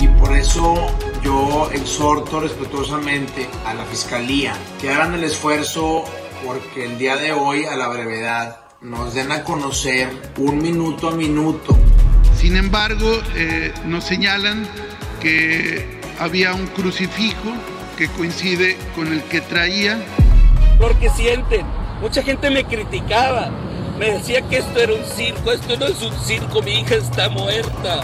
Y por eso yo exhorto respetuosamente a la Fiscalía que hagan el esfuerzo porque el día de hoy a la brevedad nos den a conocer un minuto a minuto Sin embargo, eh, nos señalan que había un crucifijo que coincide con el que traía. porque sienten. Mucha gente me criticaba. Me decía que esto era un circo. Esto no es un circo. Mi hija está muerta.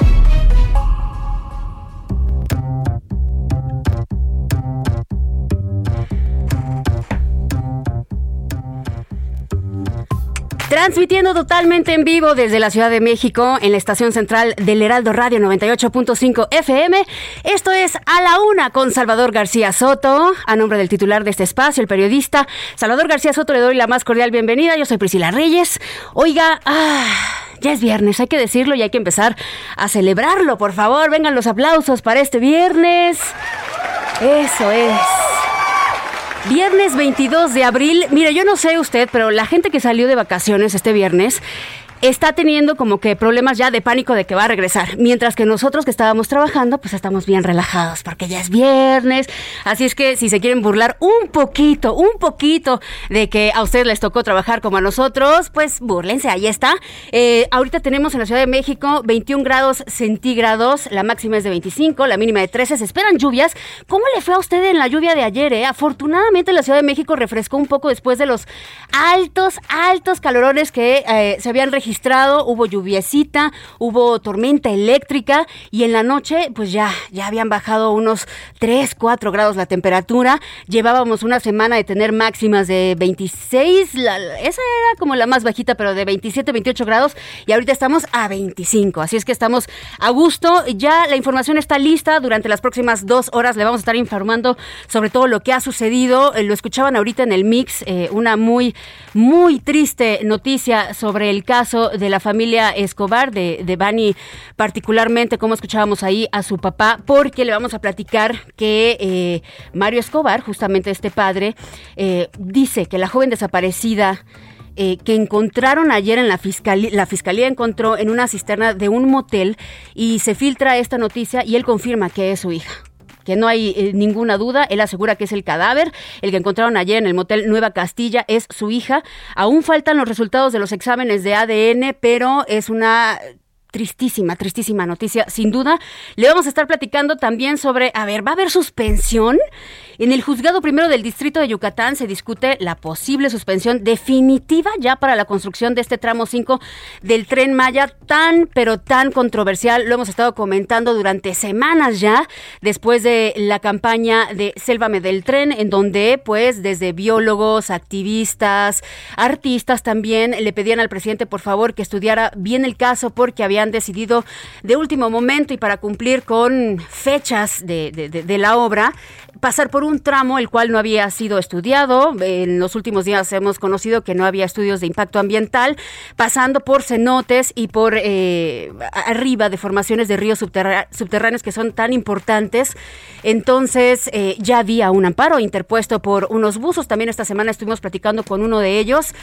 Transmitiendo totalmente en vivo desde la Ciudad de México en la estación central del Heraldo Radio 98.5 FM. Esto es A la Una con Salvador García Soto. A nombre del titular de este espacio, el periodista Salvador García Soto, le doy la más cordial bienvenida. Yo soy Priscila Reyes. Oiga, ah, ya es viernes, hay que decirlo y hay que empezar a celebrarlo. Por favor, vengan los aplausos para este viernes. Eso es. Viernes 22 de abril. Mire, yo no sé usted, pero la gente que salió de vacaciones este viernes está teniendo como que problemas ya de pánico de que va a regresar. Mientras que nosotros que estábamos trabajando, pues estamos bien relajados porque ya es viernes. Así es que si se quieren burlar un poquito, un poquito de que a ustedes les tocó trabajar como a nosotros, pues búrlense, ahí está. Eh, ahorita tenemos en la Ciudad de México 21 grados centígrados, la máxima es de 25, la mínima de 13. Se esperan lluvias. ¿Cómo le fue a usted en la lluvia de ayer? eh? Afortunadamente la Ciudad de México refrescó un poco después de los altos, altos calorones que eh, se habían registrado registrado, hubo lluviecita, hubo tormenta eléctrica y en la noche pues ya, ya habían bajado unos 3, 4 grados la temperatura. Llevábamos una semana de tener máximas de 26, la- esa era como la más bajita, pero de 27, 28 grados y ahorita estamos a 25. Así es que estamos a gusto. Ya la información está lista. Durante las próximas dos horas le vamos a estar informando sobre todo lo que ha sucedido. Eh, Lo escuchaban ahorita en el mix, eh, una muy, muy triste noticia sobre el caso de la familia Escobar, de, de Bani particularmente, como escuchábamos ahí a su papá, porque le vamos a platicar que eh, Mario Escobar, justamente este padre, eh, dice que la joven desaparecida eh, que encontraron ayer en la fiscalía, la fiscalía encontró en una cisterna de un motel y se filtra esta noticia y él confirma que es su hija que no hay eh, ninguna duda. Él asegura que es el cadáver. El que encontraron ayer en el motel Nueva Castilla es su hija. Aún faltan los resultados de los exámenes de ADN, pero es una tristísima, tristísima noticia, sin duda. Le vamos a estar platicando también sobre, a ver, ¿va a haber suspensión? En el juzgado primero del distrito de Yucatán se discute la posible suspensión definitiva ya para la construcción de este tramo 5 del tren Maya, tan pero tan controversial. Lo hemos estado comentando durante semanas ya, después de la campaña de Sélvame del tren, en donde pues desde biólogos, activistas, artistas también le pedían al presidente por favor que estudiara bien el caso porque habían decidido de último momento y para cumplir con fechas de, de- la obra, pasar por un tramo el cual no había sido estudiado. En los últimos días hemos conocido que no había estudios de impacto ambiental, pasando por cenotes y por eh, arriba de formaciones de ríos subterráneos que son tan importantes. Entonces eh, ya había un amparo interpuesto por unos buzos. También esta semana estuvimos platicando con uno de ellos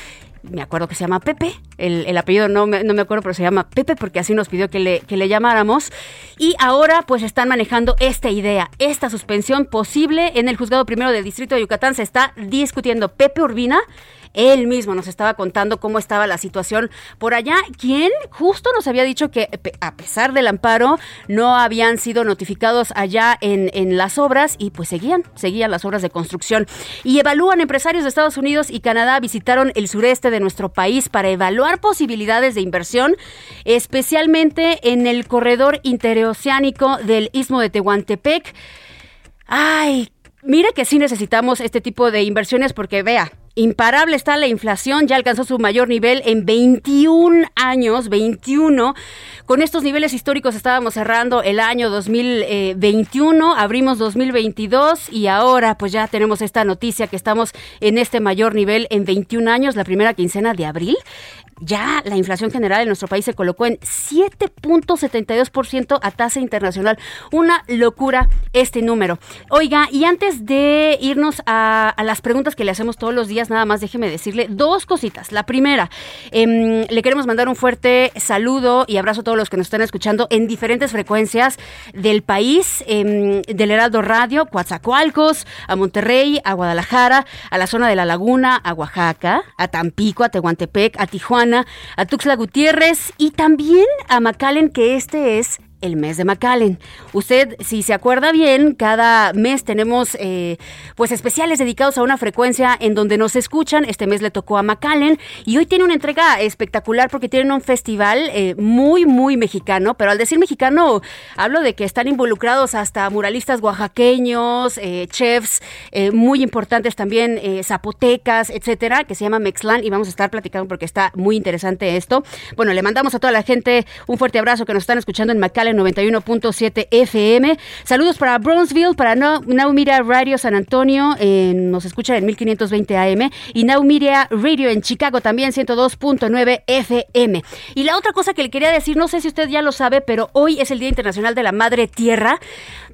me acuerdo que se llama Pepe, el, apellido no me, no me, acuerdo, pero se llama Pepe porque así nos pidió que le, que le llamáramos. Y ahora pues están manejando esta idea, esta suspensión posible en el juzgado primero del distrito de Yucatán. Se está discutiendo Pepe Urbina él mismo nos estaba contando cómo estaba la situación por allá, quien justo nos había dicho que a pesar del amparo no habían sido notificados allá en, en las obras y pues seguían, seguían las obras de construcción. Y evalúan empresarios de Estados Unidos y Canadá visitaron el sureste de nuestro país para evaluar posibilidades de inversión, especialmente en el corredor interoceánico del Istmo de Tehuantepec. Ay, mire que sí necesitamos este tipo de inversiones porque vea, Imparable está la inflación, ya alcanzó su mayor nivel en 21 años, 21. Con estos niveles históricos estábamos cerrando el año 2021, abrimos 2022 y ahora pues ya tenemos esta noticia que estamos en este mayor nivel en 21 años, la primera quincena de abril ya la inflación general en nuestro país se colocó en 7.72% a tasa internacional. Una locura este número. Oiga, y antes de irnos a, las preguntas que le hacemos todos los días, nada más déjeme decirle dos cositas. La primera, em, le queremos mandar un fuerte saludo y abrazo a todos los que nos están escuchando en diferentes frecuencias del país, em, del Heraldo Radio, Coatzacoalcos, a Monterrey, a Guadalajara, a la zona de la Laguna, a Oaxaca, a Tampico, a Tehuantepec, a Tijuana a Tuxla Gutiérrez y también a McAllen, que este es el mes de McAllen. Usted, si se acuerda bien, cada mes tenemos eh, pues especiales dedicados a una frecuencia en donde nos escuchan. Este mes le tocó a McAllen y hoy tiene una entrega espectacular porque tienen un festival eh, muy, muy mexicano. Pero al decir mexicano, hablo de que están involucrados hasta muralistas oaxaqueños, eh, chefs muy importantes también, zapotecas, etcétera, que se llama Mexlan y vamos a estar platicando porque está muy interesante esto. Bueno, le mandamos a toda la gente un fuerte abrazo que nos están escuchando en McAllen 91.7 FM. Saludos para Bronzeville, para Media Radio San Antonio, nos escuchan en 1520 AM, y Media Radio en Chicago también 102.9 FM. Y la otra cosa que le quería decir, no sé si usted ya lo sabe, pero hoy es el Día Internacional de la Madre Tierra.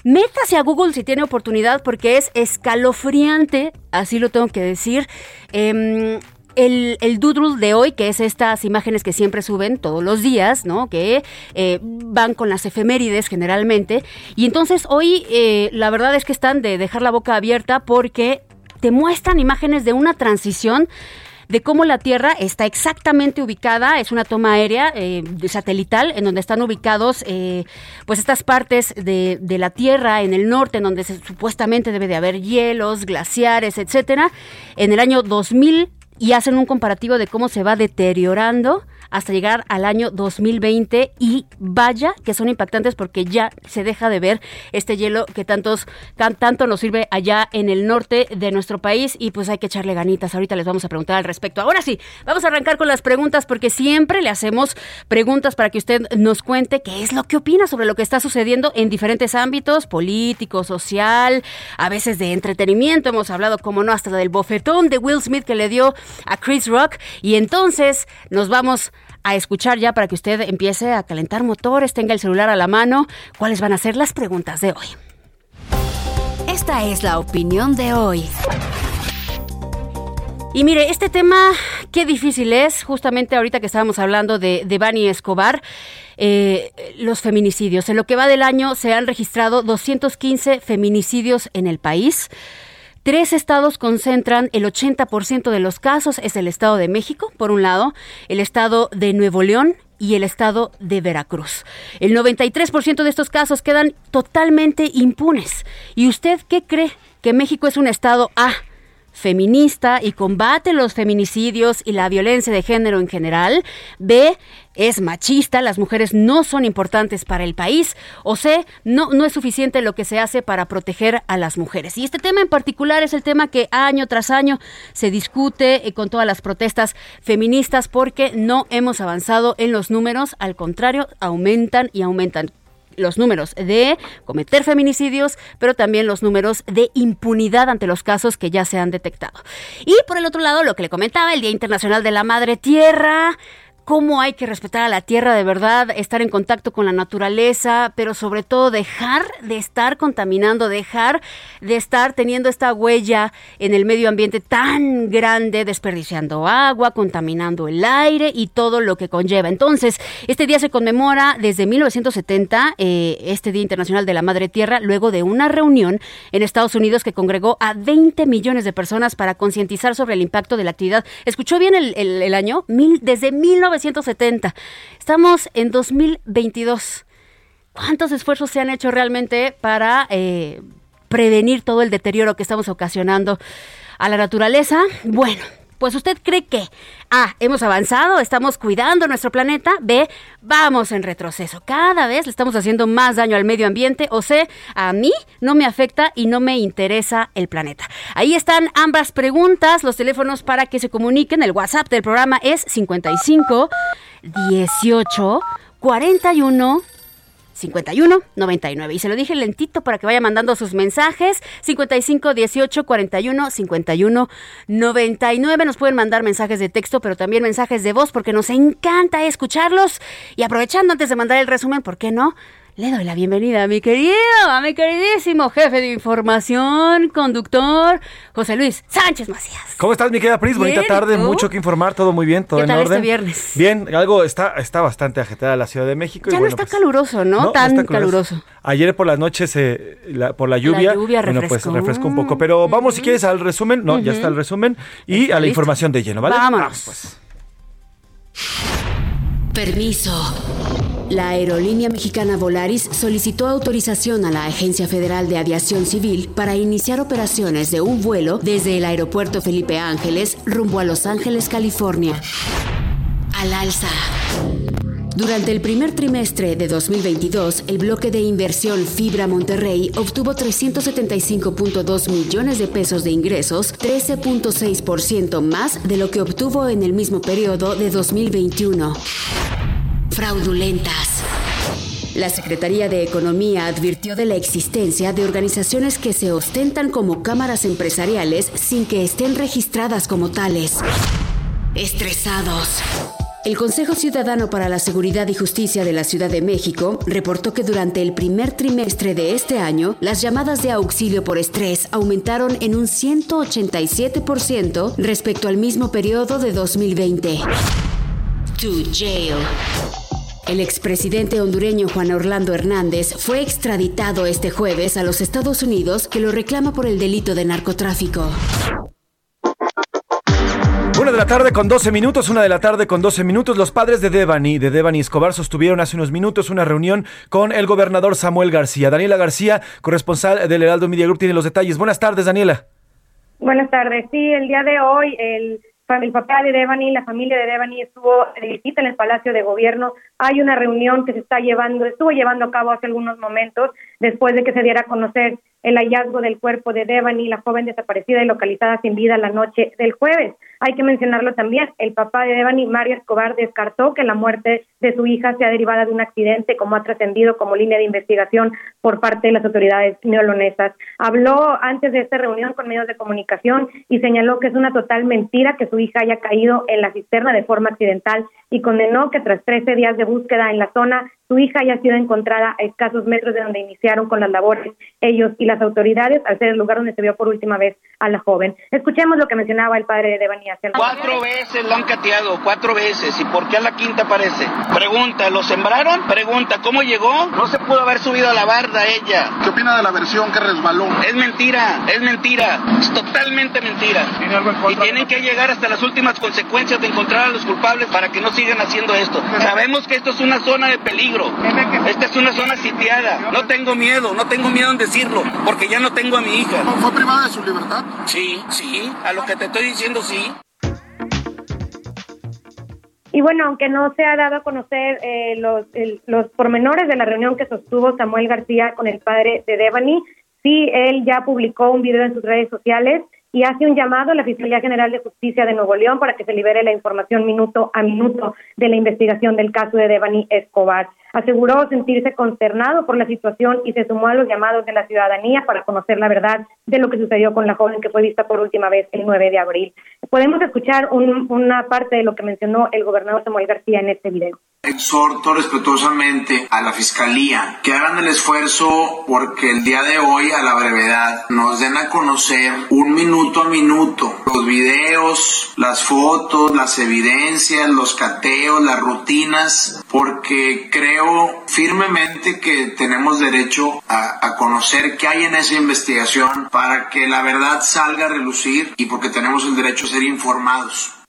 Métase a Google si tiene oportunidad porque es escalofriante, así lo tengo que decir. Eh, el, el, doodle de hoy, que es estas imágenes que siempre suben todos los días, ¿no? Que eh, van con las efemérides generalmente. Y entonces hoy eh, la verdad es que están de dejar la boca abierta porque te muestran imágenes de una transición de cómo la Tierra está exactamente ubicada, es una toma aérea eh, satelital en donde están ubicados pues estas partes de, de, la Tierra en el norte, en donde supuestamente debe de haber hielos, glaciares, etcétera. En el año 2000 y hacen un comparativo de cómo se va deteriorando hasta llegar al año 2020 y vaya que son impactantes porque ya se deja de ver este hielo que tantos tanto nos sirve allá en el norte de nuestro país y pues hay que echarle ganitas. Ahorita les vamos a preguntar al respecto. Ahora sí, vamos a arrancar con las preguntas porque siempre le hacemos preguntas para que usted nos cuente qué es lo que opina sobre lo que está sucediendo en diferentes ámbitos, político, social, a veces de entretenimiento. Hemos hablado, como no, hasta del bofetón de Will Smith que le dio a Chris Rock y entonces nos vamos a escuchar ya para que usted empiece a calentar motores, tenga el celular a la mano. ¿Cuáles van a ser las preguntas de hoy? Esta es la opinión de hoy. Y mire, este tema, qué difícil es, justamente ahorita que estábamos hablando de, de Bani Escobar, eh, los feminicidios. En lo que va del año se han registrado 215 feminicidios en el país. Tres estados concentran el 80% de los casos. Es el estado de México, por un lado, el estado de Nuevo León y el estado de Veracruz. El 93% de estos casos quedan totalmente impunes. ¿Y usted qué cree? ¿Que México es un estado A? Feminista y combate los feminicidios y la violencia de género en general. B, es machista, las mujeres no son importantes para el país. O C, no, no es suficiente lo que se hace para proteger a las mujeres. Y este tema en particular es el tema que año tras año se discute eh, con todas las protestas feministas porque no hemos avanzado en los números, al contrario, aumentan y aumentan los números de cometer feminicidios, pero también los números de impunidad ante los casos que ya se han detectado. Y por el otro lado, lo que le comentaba, el Día Internacional de la Madre Tierra, cómo hay que respetar a la tierra de verdad, estar en contacto con la naturaleza, pero sobre todo dejar de estar contaminando, dejar de estar teniendo esta huella en el medio ambiente tan grande, desperdiciando agua, contaminando el aire y todo lo que conlleva. Entonces, este día se conmemora desde 1970, eh, este Día Internacional de la Madre Tierra, luego de una reunión en Estados Unidos que congregó a 20 millones de personas para concientizar sobre el impacto de la actividad. ¿Escuchó bien el, año? Mil, desde 1970 1970. Estamos en 2022. ¿Cuántos esfuerzos se han hecho realmente para eh, prevenir todo el deterioro que estamos ocasionando a la naturaleza? Bueno, pues usted cree que A, hemos avanzado, estamos cuidando nuestro planeta, B, vamos en retroceso. Cada vez le estamos haciendo más daño al medio ambiente, o C, a mí no me afecta y no me interesa el planeta. Ahí están ambas preguntas, los teléfonos para que se comuniquen. El WhatsApp del programa es 55 18 41 51 99. Y se lo dije lentito para que vaya mandando sus mensajes. 55 18 41 51 99. Nos pueden mandar mensajes de texto, pero también mensajes de voz porque nos encanta escucharlos. Y aprovechando antes de mandar el resumen, ¿por qué no? Le doy la bienvenida a mi querido, a mi queridísimo jefe de información, conductor, José Luis Sánchez Macías. ¿Cómo estás, mi querida Pris? Bonita tarde, mucho que informar, todo muy bien, todo ¿Qué en orden. Este viernes? Bien, algo está, está bastante agitada la Ciudad de México. Ya no está pues, caluroso, ¿no? Tan caluroso. Ayer por las noches, por la lluvia, la bueno, pues refrescó un poco. Pero vamos, si quieres, al resumen. No, ya está el resumen. Y a la información de lleno, ¿vale? Vámonos. pues. Permiso. La aerolínea mexicana Volaris solicitó autorización a la Agencia Federal de Aviación Civil para iniciar operaciones de un vuelo desde el aeropuerto Felipe Ángeles rumbo a Los Ángeles, California. Al alza. Durante el primer trimestre de 2022, el bloque de inversión Fibra Monterrey obtuvo 375.2 millones de pesos de ingresos, 13.6% más de lo que obtuvo en el mismo periodo de 2021 fraudulentas. La Secretaría de Economía advirtió de la existencia de organizaciones que se ostentan como cámaras empresariales sin que estén registradas como tales. Estresados. El Consejo Ciudadano para la Seguridad y Justicia de la Ciudad de México reportó que durante el primer trimestre de este año, las llamadas de auxilio por estrés aumentaron en un 187% respecto al mismo periodo de 2020. To jail. El expresidente hondureño Juan Orlando Hernández fue extraditado este jueves a los Estados Unidos que lo reclama por el delito de narcotráfico. Una de la tarde con 12 minutos, una de la tarde con 12 minutos. Los padres de Devani, de Devani Escobar, sostuvieron hace unos minutos una reunión con el gobernador Samuel García. Daniela García, corresponsal del Heraldo Media Group, tiene los detalles. Buenas tardes, Daniela. Buenas tardes. Sí, el día de hoy el el papá de Devani, la familia de Devani estuvo de visita en el Palacio de Gobierno. Hay una reunión que se está llevando, estuvo llevando a cabo hace algunos momentos, después de que se diera a conocer el hallazgo del cuerpo de Devani, la joven desaparecida y localizada sin vida la noche del jueves. Hay que mencionarlo también, el papá de Devani, Mario Escobar, descartó que la muerte de su hija sea derivada de un accidente, como ha trascendido como línea de investigación por parte de las autoridades neolonesas. Habló antes de esta reunión con medios de comunicación y señaló que es una total mentira que su hija haya caído en la cisterna de forma accidental y condenó que tras 13 días de búsqueda en la zona, su hija haya sido encontrada a escasos metros de donde iniciaron con las labores ellos y las autoridades, al ser el lugar donde se vio por última vez a la joven. Escuchemos lo que mencionaba el padre de Devani Cuatro veces lo han cateado, cuatro veces. ¿Y por qué a la quinta aparece? Pregunta, ¿lo sembraron? Pregunta, ¿cómo llegó? No se pudo haber subido a la barda ella. ¿Qué opina de la versión que resbaló? Es mentira, es mentira. Es totalmente mentira. y tienen que llegar hasta las últimas consecuencias de encontrar a los culpables para que no sigan haciendo esto. Sabemos que esto es una zona de peligro. Esta es una zona sitiada. No tengo miedo, no tengo miedo en decirlo, porque ya no tengo a mi hija. ¿Fue privada de su libertad? Sí, sí. A lo que te estoy diciendo, sí. Y bueno, aunque no se ha dado a conocer eh, los, los pormenores de la reunión que sostuvo Samuel García con el padre de Devani, sí, él ya publicó un video en sus redes sociales y hace un llamado a la Fiscalía General de Justicia de Nuevo León para que se libere la información minuto a minuto de la investigación del caso de Devani Escobar. Aseguró sentirse consternado por la situación y se sumó a los llamados de la ciudadanía para conocer la verdad de lo que sucedió con la joven que fue vista por última vez el 9 de abril. Podemos escuchar una parte de lo que mencionó el gobernador Samuel García en este video. Exhorto respetuosamente a la Fiscalía que hagan el esfuerzo porque el día de hoy, a la brevedad, nos den a conocer un minuto a minuto los videos, las fotos, las evidencias, los cateos, las rutinas, porque creo firmemente que tenemos derecho a, a conocer qué hay en esa investigación para que la verdad salga a relucir y porque tenemos el derecho a ser informados.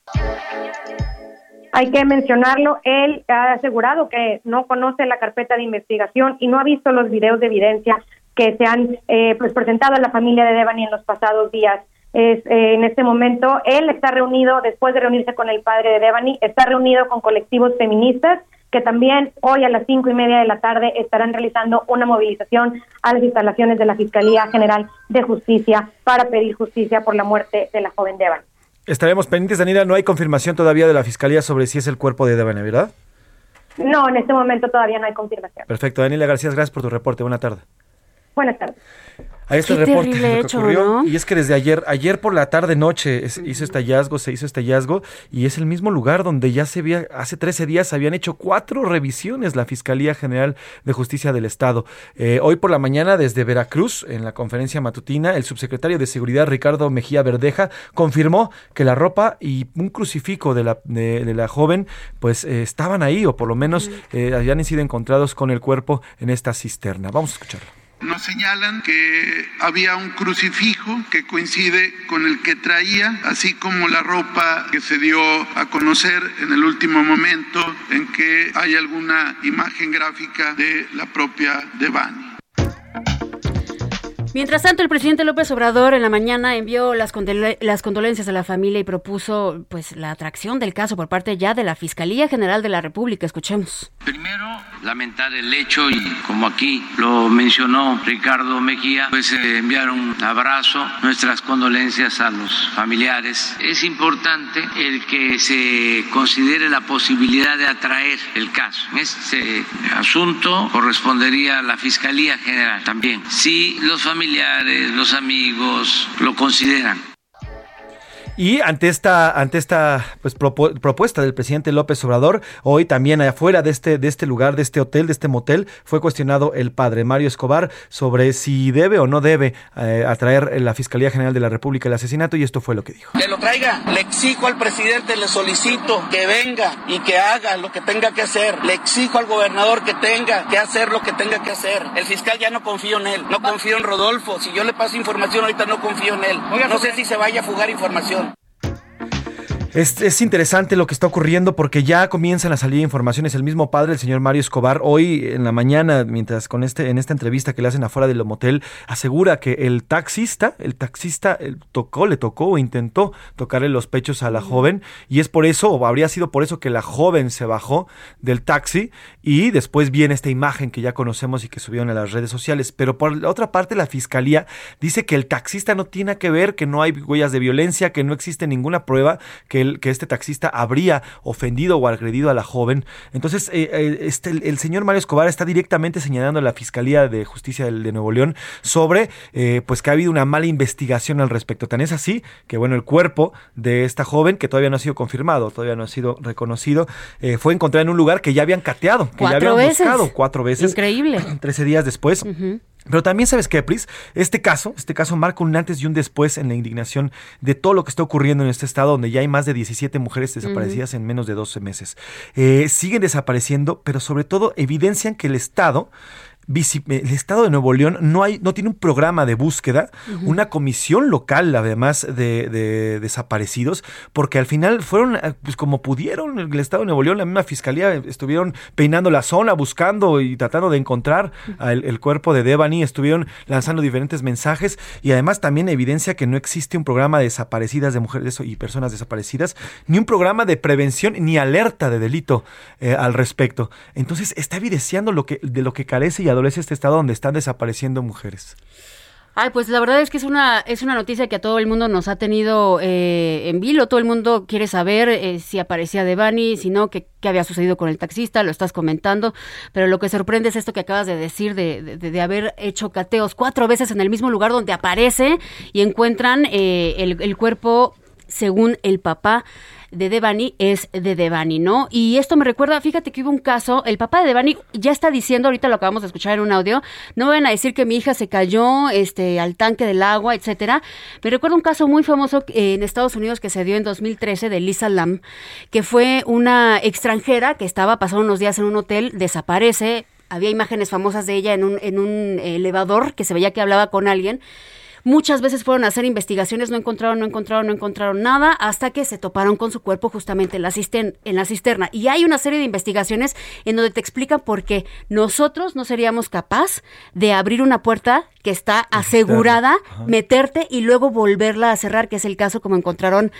Hay que mencionarlo, él ha asegurado que no conoce la carpeta de investigación y no ha visto los videos de evidencia que se han eh, pues, presentado a la familia de Devani en los pasados días. Es, eh, en este momento, él está reunido, después de reunirse con el padre de Devani, está reunido con colectivos feministas que también hoy a las cinco y media de la tarde estarán realizando una movilización a las instalaciones de la Fiscalía General de Justicia para pedir justicia por la muerte de la joven Devani. Estaremos pendientes, Daniela. No hay confirmación todavía de la Fiscalía sobre si es el cuerpo de Devane, ¿verdad? No, en este momento todavía no hay confirmación. Perfecto. Daniela García, gracias por tu reporte. Buena tarde. Buenas tardes. Ahí está el reporte ocurrió. Y es que desde ayer, ayer por la tarde noche hizo este hallazgo, se hizo este hallazgo, y es el mismo lugar donde ya se había, hace 13 días habían hecho cuatro revisiones la Fiscalía General de Justicia del Estado. Eh, hoy por la mañana, desde Veracruz, en la conferencia matutina, el subsecretario de Seguridad, Ricardo Mejía Verdeja, confirmó que la ropa y un crucifijo de la, de, la joven, pues eh, estaban ahí, o por lo menos eh, habían sido encontrados con el cuerpo en esta cisterna. Vamos a escucharlo. Nos señalan que había un crucifijo que coincide con el que traía, así como la ropa que se dio a conocer en el último momento en que hay alguna imagen gráfica de la propia Devani. Mientras tanto, el presidente López Obrador en la mañana envió las, las condolencias a la familia y propuso pues la atracción del caso por parte ya de la Fiscalía General de la República. Escuchemos. Primero, lamentar el hecho y como aquí lo mencionó Ricardo Mejía, pues eh, enviar un abrazo, nuestras condolencias a los familiares. Es importante el que se considere la posibilidad de atraer el caso. Este asunto correspondería a la Fiscalía General también. Si los familiares familiares, los amigos lo consideran. Y ante esta, ante esta pues, propuesta del presidente López Obrador, hoy también afuera de este, de este lugar, de este hotel, de este motel, fue cuestionado el padre Mario Escobar sobre si debe o no debe eh, atraer la Fiscalía General de la República el asesinato y esto fue lo que dijo. Que lo traiga, le exijo al presidente, le solicito que venga y que haga lo que tenga que hacer. Le exijo al gobernador que tenga que hacer lo que tenga que hacer. El fiscal ya no confío en él, no confío en Rodolfo. Si yo le paso información ahorita no confío en él. No sé si se vaya a fugar información. Es, interesante lo que está ocurriendo porque ya comienzan a salir informaciones. El mismo padre, el señor Mario Escobar, hoy en la mañana, mientras con este, en esta entrevista que le hacen afuera del motel, asegura que el taxista, el taxista tocó, le tocó o intentó tocarle los pechos a la joven y es por eso, o habría sido por eso que la joven se bajó del taxi y después viene esta imagen que ya conocemos y que subieron a las redes sociales. Pero por la otra parte, la fiscalía dice que el taxista no tiene que ver, que no hay huellas de violencia, que no existe ninguna prueba, que que este taxista habría ofendido o agredido a la joven. Entonces, eh, eh, este, el, señor Mario Escobar está directamente señalando a la Fiscalía de Justicia de, Nuevo León sobre eh, pues que ha habido una mala investigación al respecto. Tan es así que, bueno, el cuerpo de esta joven, que todavía no ha sido confirmado, todavía no ha sido reconocido, fue encontrado en un lugar que ya habían cateado, que ya habían buscado cuatro veces. Increíble. Trece días después. Pero también sabes que, Pris, este caso, este caso marca un antes y un después en la indignación de todo lo que está ocurriendo en este estado, donde ya hay más de 17 mujeres desaparecidas en menos de 12 meses. Eh, siguen desapareciendo, pero sobre todo evidencian que el Estado el Estado de Nuevo León no, hay, no tiene un programa de búsqueda, una comisión local además de, desaparecidos, porque al final fueron eh, pues como pudieron el Estado de Nuevo León, la misma fiscalía estuvieron peinando la zona, buscando y tratando de encontrar el, cuerpo de Devani, estuvieron lanzando diferentes mensajes y además también evidencia que no existe un programa de desaparecidas de mujeres y personas desaparecidas, ni un programa de prevención ni alerta de delito eh, al respecto. Entonces está evidenciando lo que, de lo que carece y adolece este estado donde están desapareciendo mujeres. Ay, pues la verdad es que es una es una noticia que a todo el mundo nos ha tenido eh, en vilo. Todo el mundo quiere saber eh, si aparecía Devani, si no, qué, qué había sucedido con el taxista, lo estás comentando. Pero lo que sorprende es esto que acabas de decir de, de, de haber hecho cateos cuatro veces en el mismo lugar donde aparece y encuentran eh, el cuerpo según el papá de Devani es de Devani, ¿no? Y esto me recuerda, fíjate que hubo un caso, el papá de Devani ya está diciendo, ahorita lo acabamos de escuchar en un audio, no van a decir que mi hija se cayó este, al tanque del agua, etcétera. Me recuerda un caso muy famoso en Estados Unidos que se dio en 2013 de Lisa Lam, que fue una extranjera que estaba pasando unos días en un hotel, desaparece, había imágenes famosas de ella en un, en un elevador que se veía que hablaba con alguien Muchas veces fueron a hacer investigaciones, no encontraron, no encontraron, no encontraron nada, hasta que se toparon con su cuerpo justamente en la, cistern en la cisterna. Y hay una serie de investigaciones en donde te explican por qué nosotros no seríamos capaz de abrir una puerta que está asegurada, meterte y luego volverla a cerrar, que es el caso como encontraron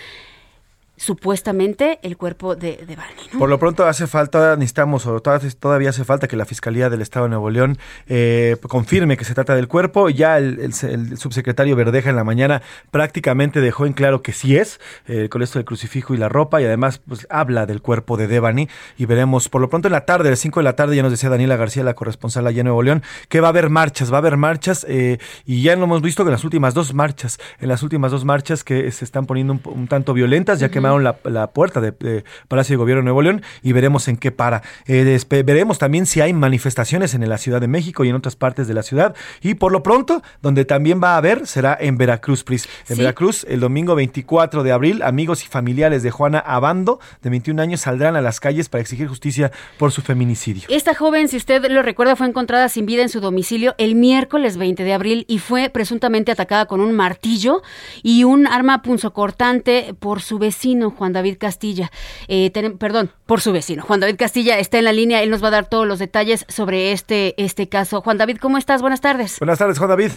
supuestamente el cuerpo de, de Barney. ¿no? Por lo pronto hace falta, necesitamos, o todavía hace falta que la Fiscalía del Estado de Nuevo León eh, confirme que se trata del cuerpo. Ya el, subsecretario Verdeja en la mañana prácticamente dejó en claro que sí es, eh, con esto del crucifijo y la ropa, y además pues, habla del cuerpo de Devani, y veremos por lo pronto en la tarde, a las 5 de la tarde, ya nos decía Daniela García, la corresponsal allá en Nuevo León, que va a haber marchas, va a haber marchas, eh, y ya lo hemos visto que en las últimas dos marchas, en las últimas dos marchas que se están poniendo un, un tanto violentas, ya que la, la, puerta de, de, Palacio de Gobierno de Nuevo León y veremos en qué para. Eh, veremos también si hay manifestaciones en la Ciudad de México y en otras partes de la ciudad. Y por lo pronto, donde también va a haber será en Veracruz, Pris. En sí. Veracruz, el domingo 24 de abril, amigos y familiares de Juana Abando, de 21 años, saldrán a las calles para exigir justicia por su feminicidio. Esta joven, si usted lo recuerda, fue encontrada sin vida en su domicilio el miércoles 20 de abril y fue presuntamente atacada con un martillo y un arma punzocortante por su vecino, Juan David Castilla. Eh, ten, perdón, por su vecino. Juan David Castilla está en la línea, él nos va a dar todos los detalles sobre este, este caso. Juan David, ¿cómo estás? Buenas tardes. Buenas tardes, Juan David.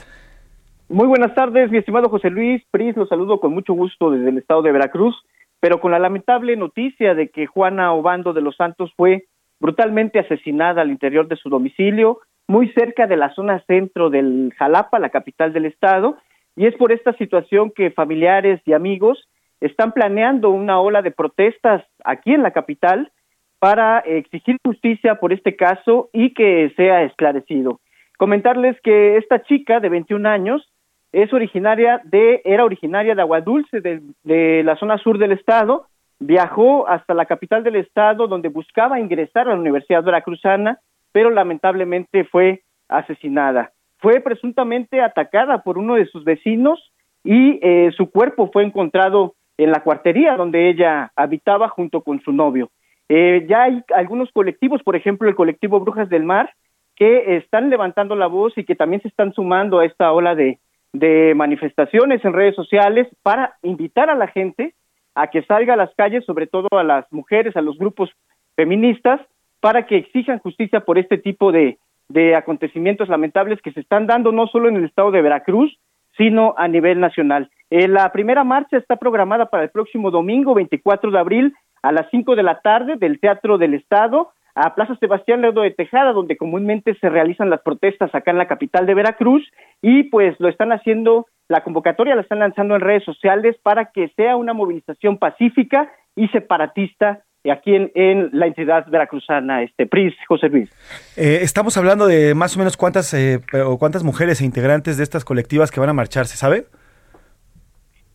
Muy buenas tardes, mi estimado José Luis Pris, los saludo con mucho gusto desde el estado de Veracruz, pero con la lamentable noticia de que Juana Obando de los Santos fue brutalmente asesinada al interior de su domicilio, muy cerca de la zona centro del Jalapa, la capital del estado, y es por esta situación que familiares y amigos están planeando una ola de protestas aquí en la capital para exigir justicia por este caso y que sea esclarecido. Comentarles que esta chica de 21 años es originaria de, era originaria de Aguadulce, de, de la zona sur del estado, viajó hasta la capital del estado donde buscaba ingresar a la Universidad Veracruzana, pero lamentablemente fue asesinada. Fue presuntamente atacada por uno de sus vecinos y eh, su cuerpo fue encontrado en la cuartería donde ella habitaba junto con su novio. Eh, ya hay algunos colectivos, por ejemplo, el colectivo Brujas del Mar, que están levantando la voz y que también se están sumando a esta ola de, manifestaciones en redes sociales para invitar a la gente a que salga a las calles, sobre todo a las mujeres, a los grupos feministas, para que exijan justicia por este tipo de acontecimientos lamentables que se están dando no solo en el estado de Veracruz, sino a nivel nacional. Eh, la primera marcha está programada para el próximo domingo, 24 de abril, a las 5 de la tarde, del Teatro del Estado, a Plaza Sebastián Lerdo de Tejada, donde comúnmente se realizan las protestas acá en la capital de Veracruz, y pues lo están haciendo, la convocatoria la están lanzando en redes sociales para que sea una movilización pacífica y separatista aquí en, la entidad veracruzana, este PRIS, José Luis. Eh, estamos hablando de más o menos cuántas eh, o cuántas mujeres e integrantes de estas colectivas que van a marchar, ¿se sabe?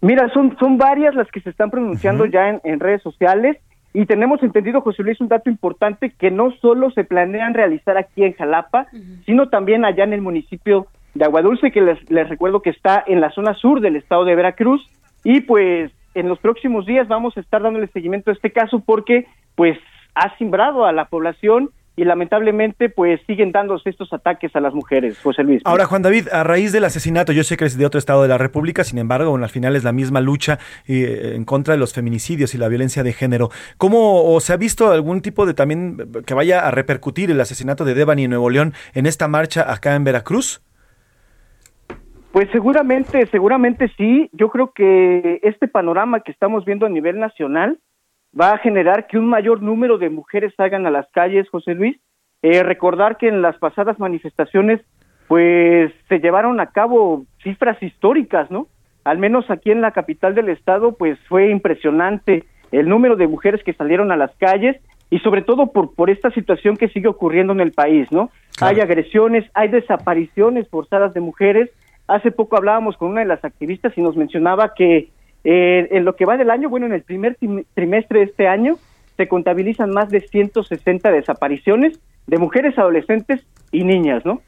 Mira, son, son varias las que se están pronunciando uh -huh. ya en, en, redes sociales y tenemos entendido, José Luis, un dato importante que no solo se planean realizar aquí en Jalapa, uh -huh. sino también allá en el municipio de Aguadulce, que les, les recuerdo que está en la zona sur del estado de Veracruz y pues en los próximos días vamos a estar dándole seguimiento a este caso porque pues ha simbrado a la población y lamentablemente pues siguen dándose estos ataques a las mujeres, José Luis. Ahora, Juan David, a raíz del asesinato, yo sé que es de otro estado de la República, sin embargo, bueno, al final es la misma lucha eh, en contra de los feminicidios y la violencia de género. ¿Cómo o se ha visto algún tipo de también que vaya a repercutir el asesinato de Devani en Nuevo León en esta marcha acá en Veracruz? Pues seguramente, seguramente sí. Yo creo que este panorama que estamos viendo a nivel nacional va a generar que un mayor número de mujeres salgan a las calles, José Luis. Eh, recordar que en las pasadas manifestaciones pues se llevaron a cabo cifras históricas, ¿no? Al menos aquí en la capital del estado, pues fue impresionante el número de mujeres que salieron a las calles y sobre todo por, por esta situación que sigue ocurriendo en el país, ¿no? Hay agresiones, hay desapariciones forzadas de mujeres. Hace poco hablábamos con una de las activistas y nos mencionaba que eh, en lo que va del año, bueno, en el primer trimestre de este año, se contabilizan más de 160 desapariciones de mujeres, adolescentes y niñas, ¿no?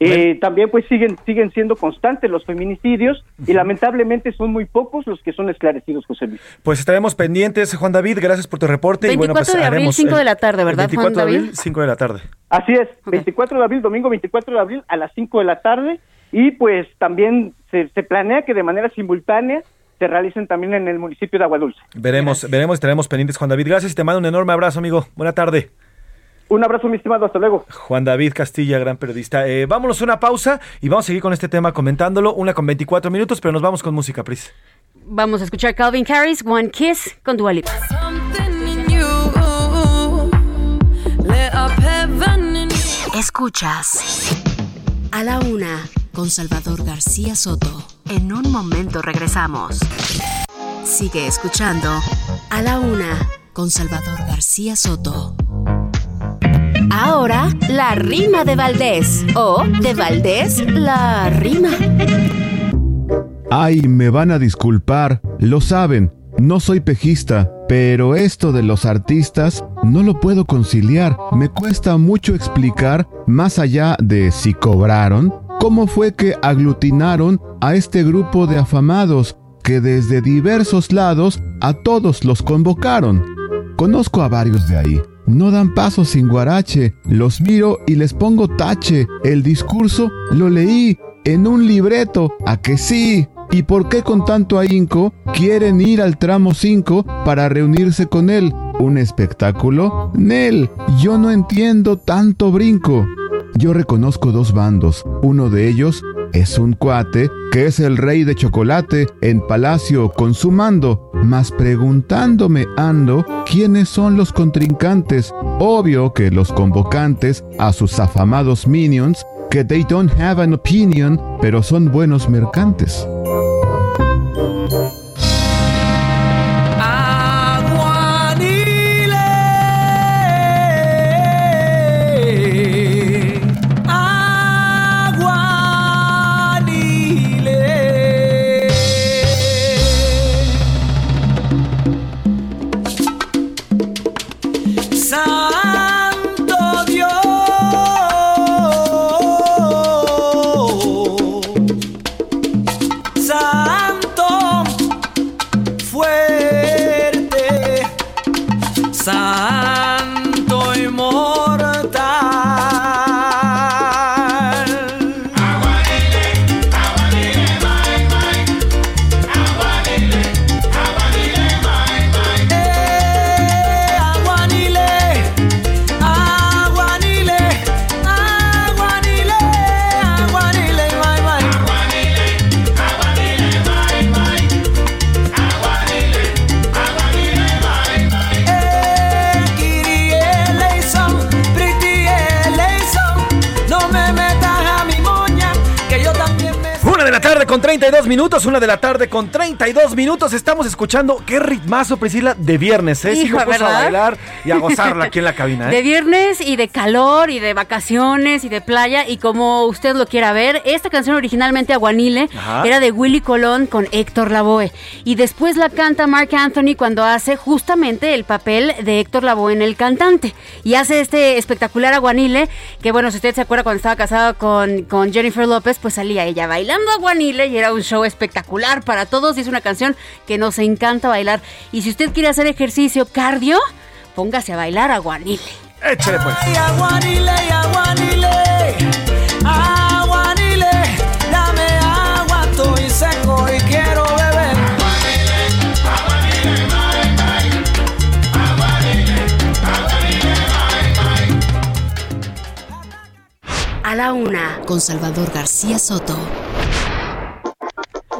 Eh, también pues siguen siguen siendo constantes los feminicidios y lamentablemente son muy pocos los que son esclarecidos, José Luis. Pues estaremos pendientes, Juan David, gracias por tu reporte. 24 y bueno, pues de abril, 5 de la tarde, ¿verdad, 24 Juan de David? abril, 5 de la tarde. Así es, 24 de abril, domingo 24 de abril a las 5 de la tarde y pues también se, se planea que de manera simultánea se realicen también en el municipio de Aguadulce. Veremos, veremos, estaremos pendientes, Juan David. Gracias y te mando un enorme abrazo, amigo. Buena tarde. Un abrazo, mi estimado. Hasta luego. Juan David Castilla, gran periodista. Eh, vámonos a una pausa y vamos a seguir con este tema comentándolo. Una con 24 minutos, pero nos vamos con música, Pris. Vamos a escuchar Calvin Harris, One Kiss con Dua Lipa. Escuchas a la una con Salvador García Soto. En un momento regresamos. Sigue escuchando a la una con Salvador García Soto. Ahora, la rima de Valdés. O, de Valdés, la rima. Ay, me van a disculpar, lo saben, no soy pejista, pero esto de los artistas no lo puedo conciliar. Me cuesta mucho explicar, más allá de si cobraron, cómo fue que aglutinaron a este grupo de afamados que desde diversos lados a todos los convocaron. Conozco a varios de ahí. No dan paso sin guarache. Los miro y les pongo tache. El discurso lo leí en un libreto. ¿A que sí? ¿Y por qué con tanto ahínco quieren ir al tramo 5 para reunirse con él? ¿Un espectáculo? Nel, yo no entiendo tanto brinco. Yo reconozco dos bandos. Uno de ellos es un cuate que es el rey de chocolate en palacio consumando, mas preguntándome ando quiénes son los contrincantes. Obvio que los convocantes a sus afamados minions, que they don't have an opinion, pero son buenos mercantes. 32 minutos, una de la tarde con 32 minutos. Estamos escuchando qué ritmazo, Priscila, de viernes, ¿eh? Sí Hijo, me puso a bailar y a gozarla aquí en la cabina, De ¿eh? viernes y de calor y de vacaciones y de playa y como usted lo quiera ver, esta canción originalmente Aguanile Ajá. era de Willy Colón con Héctor Lavoe y después la canta Mark Anthony cuando hace justamente el papel de Héctor Lavoe en El Cantante y hace este espectacular Aguanile que bueno, si usted se acuerda cuando estaba casado con, con Jennifer López, pues salía ella bailando Aguanile y era un show espectacular para todos y es una canción que nos encanta bailar y si usted quiere hacer ejercicio cardio, póngase a bailar Aguanile. Échale pues. Ay, aguanile, aguanile, aguanile, dame agua, estoy seco y quiero beber. A la una con Salvador García Soto.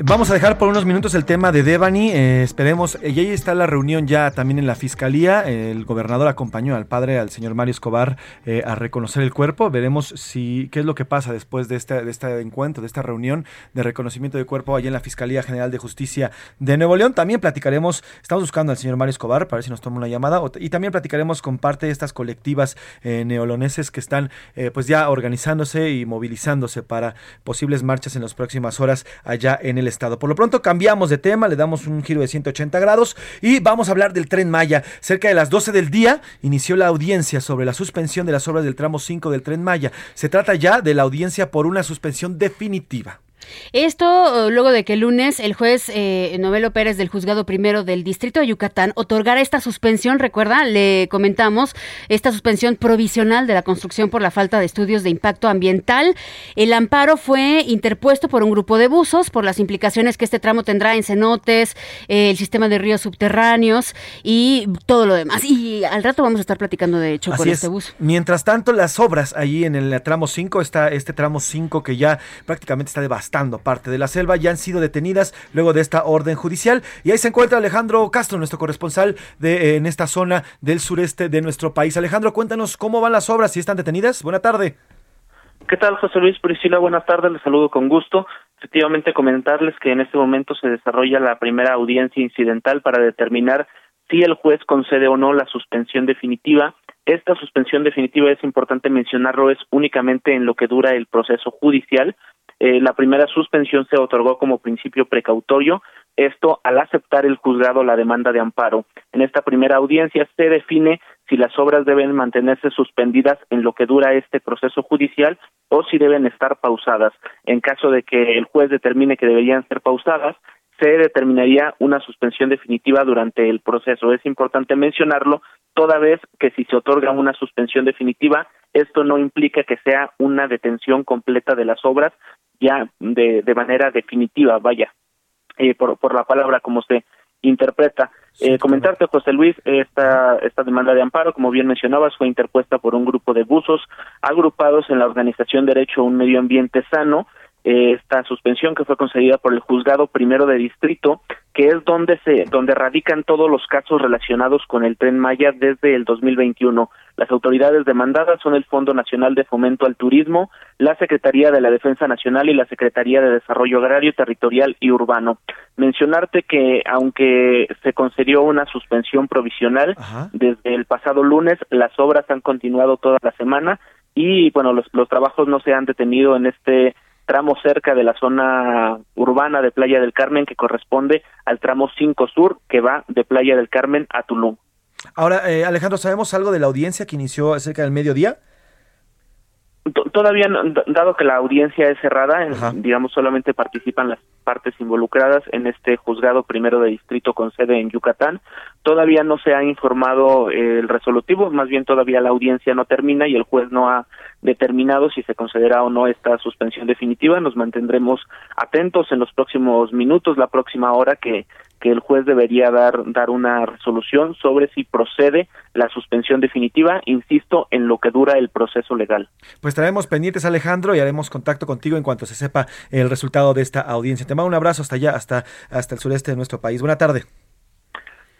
Vamos a dejar por unos minutos el tema de Devani. Eh, esperemos, y ahí está la reunión ya también en la fiscalía. El gobernador acompañó al padre, al señor Mario Escobar, eh, a reconocer el cuerpo. Veremos si qué es lo que pasa después de este, de este encuentro, de esta reunión de reconocimiento de cuerpo allá en la Fiscalía General de Justicia de Nuevo León. También platicaremos, estamos buscando al señor Mario Escobar para ver si nos toma una llamada. Y también platicaremos con parte de estas colectivas eh, neoloneses que están pues ya organizándose y movilizándose para posibles marchas en las próximas horas allá en el estado. Por lo pronto cambiamos de tema, le damos un giro de 180 grados y vamos a hablar del tren Maya. Cerca de las 12 del día inició la audiencia sobre la suspensión de las obras del tramo 5 del tren Maya. Se trata ya de la audiencia por una suspensión definitiva. Esto luego de que el lunes el juez eh, Novelo Pérez del Juzgado Primero del Distrito de Yucatán otorgara esta suspensión, recuerda, le comentamos, esta suspensión provisional de la construcción por la falta de estudios de impacto ambiental. El amparo fue interpuesto por un grupo de buzos por las implicaciones que este tramo tendrá en cenotes, eh, el sistema de ríos subterráneos y todo lo demás. Y al rato vamos a estar platicando de hecho con este bus. Mientras tanto, las obras allí en el tramo 5, está este tramo 5 que ya prácticamente está devastado parte de la selva ya han sido detenidas luego de esta orden judicial. Y ahí se encuentra Alejandro Castro, nuestro corresponsal de, eh, en esta zona del sureste de nuestro país. Alejandro, cuéntanos cómo van las obras, si están detenidas. Buena tarde. ¿Qué tal, José Luis Priscila? Buenas tardes, les saludo con gusto. Efectivamente, comentarles que en este momento se desarrolla la primera audiencia incidental para determinar si el juez concede o no la suspensión definitiva. Esta suspensión definitiva, es importante mencionarlo, es únicamente en lo que dura el proceso judicial, eh, la primera suspensión se otorgó como principio precautorio, esto al aceptar el juzgado la demanda de amparo. En esta primera audiencia se define si las obras deben mantenerse suspendidas en lo que dura este proceso judicial o si deben estar pausadas. En caso de que el juez determine que deberían ser pausadas, se determinaría una suspensión definitiva durante el proceso. Es importante mencionarlo, toda vez que si se otorga una suspensión definitiva, esto no implica que sea una detención completa de las obras, ya de, de manera definitiva, vaya, eh, por, por la palabra como se interpreta. Eh, comentarte, José Luis, esta, esta demanda de amparo, como bien mencionabas, fue interpuesta por un grupo de buzos agrupados en la organización Derecho a un Medio Ambiente Sano, esta suspensión que fue concedida por el juzgado primero de distrito, que es donde se donde radican todos los casos relacionados con el tren Maya desde el 2021. Las autoridades demandadas son el Fondo Nacional de Fomento al Turismo, la Secretaría de la Defensa Nacional y la Secretaría de Desarrollo Agrario, Territorial y Urbano. Mencionarte que aunque se concedió una suspensión provisional desde el pasado lunes, las obras han continuado toda la semana y bueno, los, los trabajos no se han detenido en este tramo cerca de la zona urbana de Playa del Carmen que corresponde al tramo 5 Sur que va de Playa del Carmen a Tulum. Ahora, eh, Alejandro, ¿sabemos algo de la audiencia que inició cerca del mediodía? Todavía, dado que la audiencia es cerrada, digamos, solamente participan las partes involucradas en este juzgado primero de distrito con sede en Yucatán. Todavía no se ha informado el resolutivo, más bien todavía la audiencia no termina y el juez no ha determinado si se considera o no esta suspensión definitiva. Nos mantendremos atentos en los próximos minutos, la próxima hora que que el juez debería dar, dar una resolución sobre si procede la suspensión definitiva, insisto, en lo que dura el proceso legal. Pues traemos pendientes, Alejandro, y haremos contacto contigo en cuanto se sepa el resultado de esta audiencia. Te mando un abrazo hasta allá, hasta, hasta el sureste de nuestro país. Buena tarde.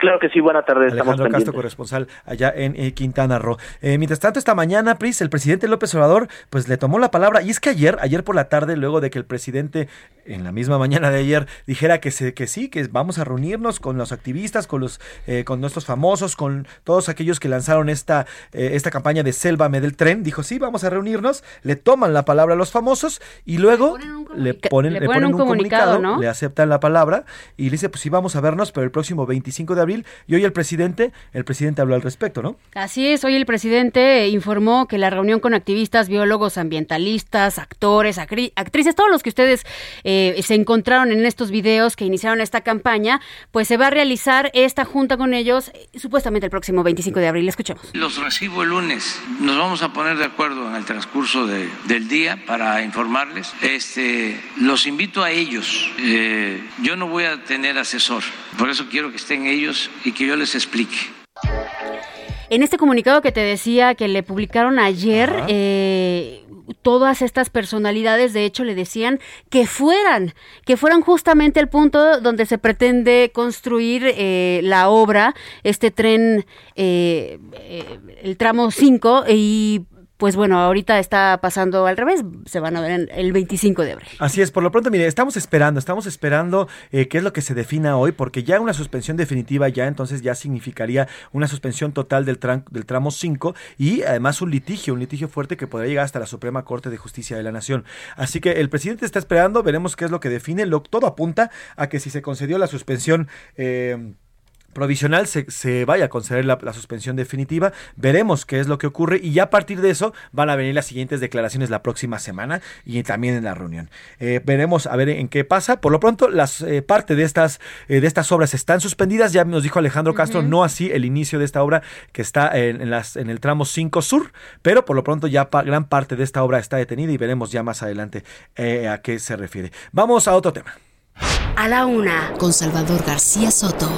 Claro que sí, buena tarde. Alejandro Castro, corresponsal allá en eh, Quintana Roo. Eh, mientras tanto, esta mañana, Pris, el presidente López Obrador, pues le tomó la palabra. Y es que ayer, ayer por la tarde, luego de que el presidente, en la misma mañana de ayer, dijera que, se, que sí, que vamos a reunirnos con los activistas, con los, eh, con nuestros famosos, con todos aquellos que lanzaron esta, esta campaña de Sélvame del tren, dijo sí, vamos a reunirnos, le toman la palabra a los famosos y luego le ponen, le ponen, un, comunicado, le aceptan la palabra y le dice, pues sí, vamos a vernos, pero el próximo 25 de abril y hoy el presidente, el presidente habló al respecto, ¿no? Así es, hoy el presidente informó que la reunión con activistas, biólogos, ambientalistas, actores, actrices, todos los que ustedes eh, se encontraron en estos videos que iniciaron esta campaña, pues se va a realizar esta junta con ellos eh, supuestamente el próximo 25 de abril. Escuchemos. Los recibo el lunes. Nos vamos a poner de acuerdo en el transcurso del día para informarles. Este, los invito a ellos. Eh, yo no voy a tener asesor, por eso quiero que estén ellos y que yo les explique. En este comunicado que te decía que le publicaron ayer, eh, todas estas personalidades de hecho le decían que fueran, que fueran justamente el punto donde se pretende construir eh, la obra, este tren, eh, el tramo 5, y pues bueno, ahorita está pasando al revés, se van a ver el 25 de abril. Así es, por lo pronto, mire, estamos esperando, estamos esperando eh, qué es lo que se defina hoy, porque ya una suspensión definitiva ya entonces ya significaría una suspensión total del, del tramo 5 y además un litigio, un litigio fuerte que podría llegar hasta la Suprema Corte de Justicia de la Nación. Así que el presidente está esperando, veremos qué es lo que define, lo, todo apunta a que si se concedió la suspensión... Eh, provisional se, se, vaya a conceder la, suspensión definitiva. Veremos qué es lo que ocurre y ya a partir de eso van a venir las siguientes declaraciones la próxima semana y también en la reunión. Eh, veremos a ver en qué pasa. Por lo pronto, las eh, parte de estas eh, de estas obras están suspendidas. Ya nos dijo Alejandro Castro, no así el inicio de esta obra que está en, las, en el tramo 5 sur, pero por lo pronto ya gran parte de esta obra está detenida y veremos ya más adelante a qué se refiere. Vamos a otro tema. A la una, con Salvador García Soto.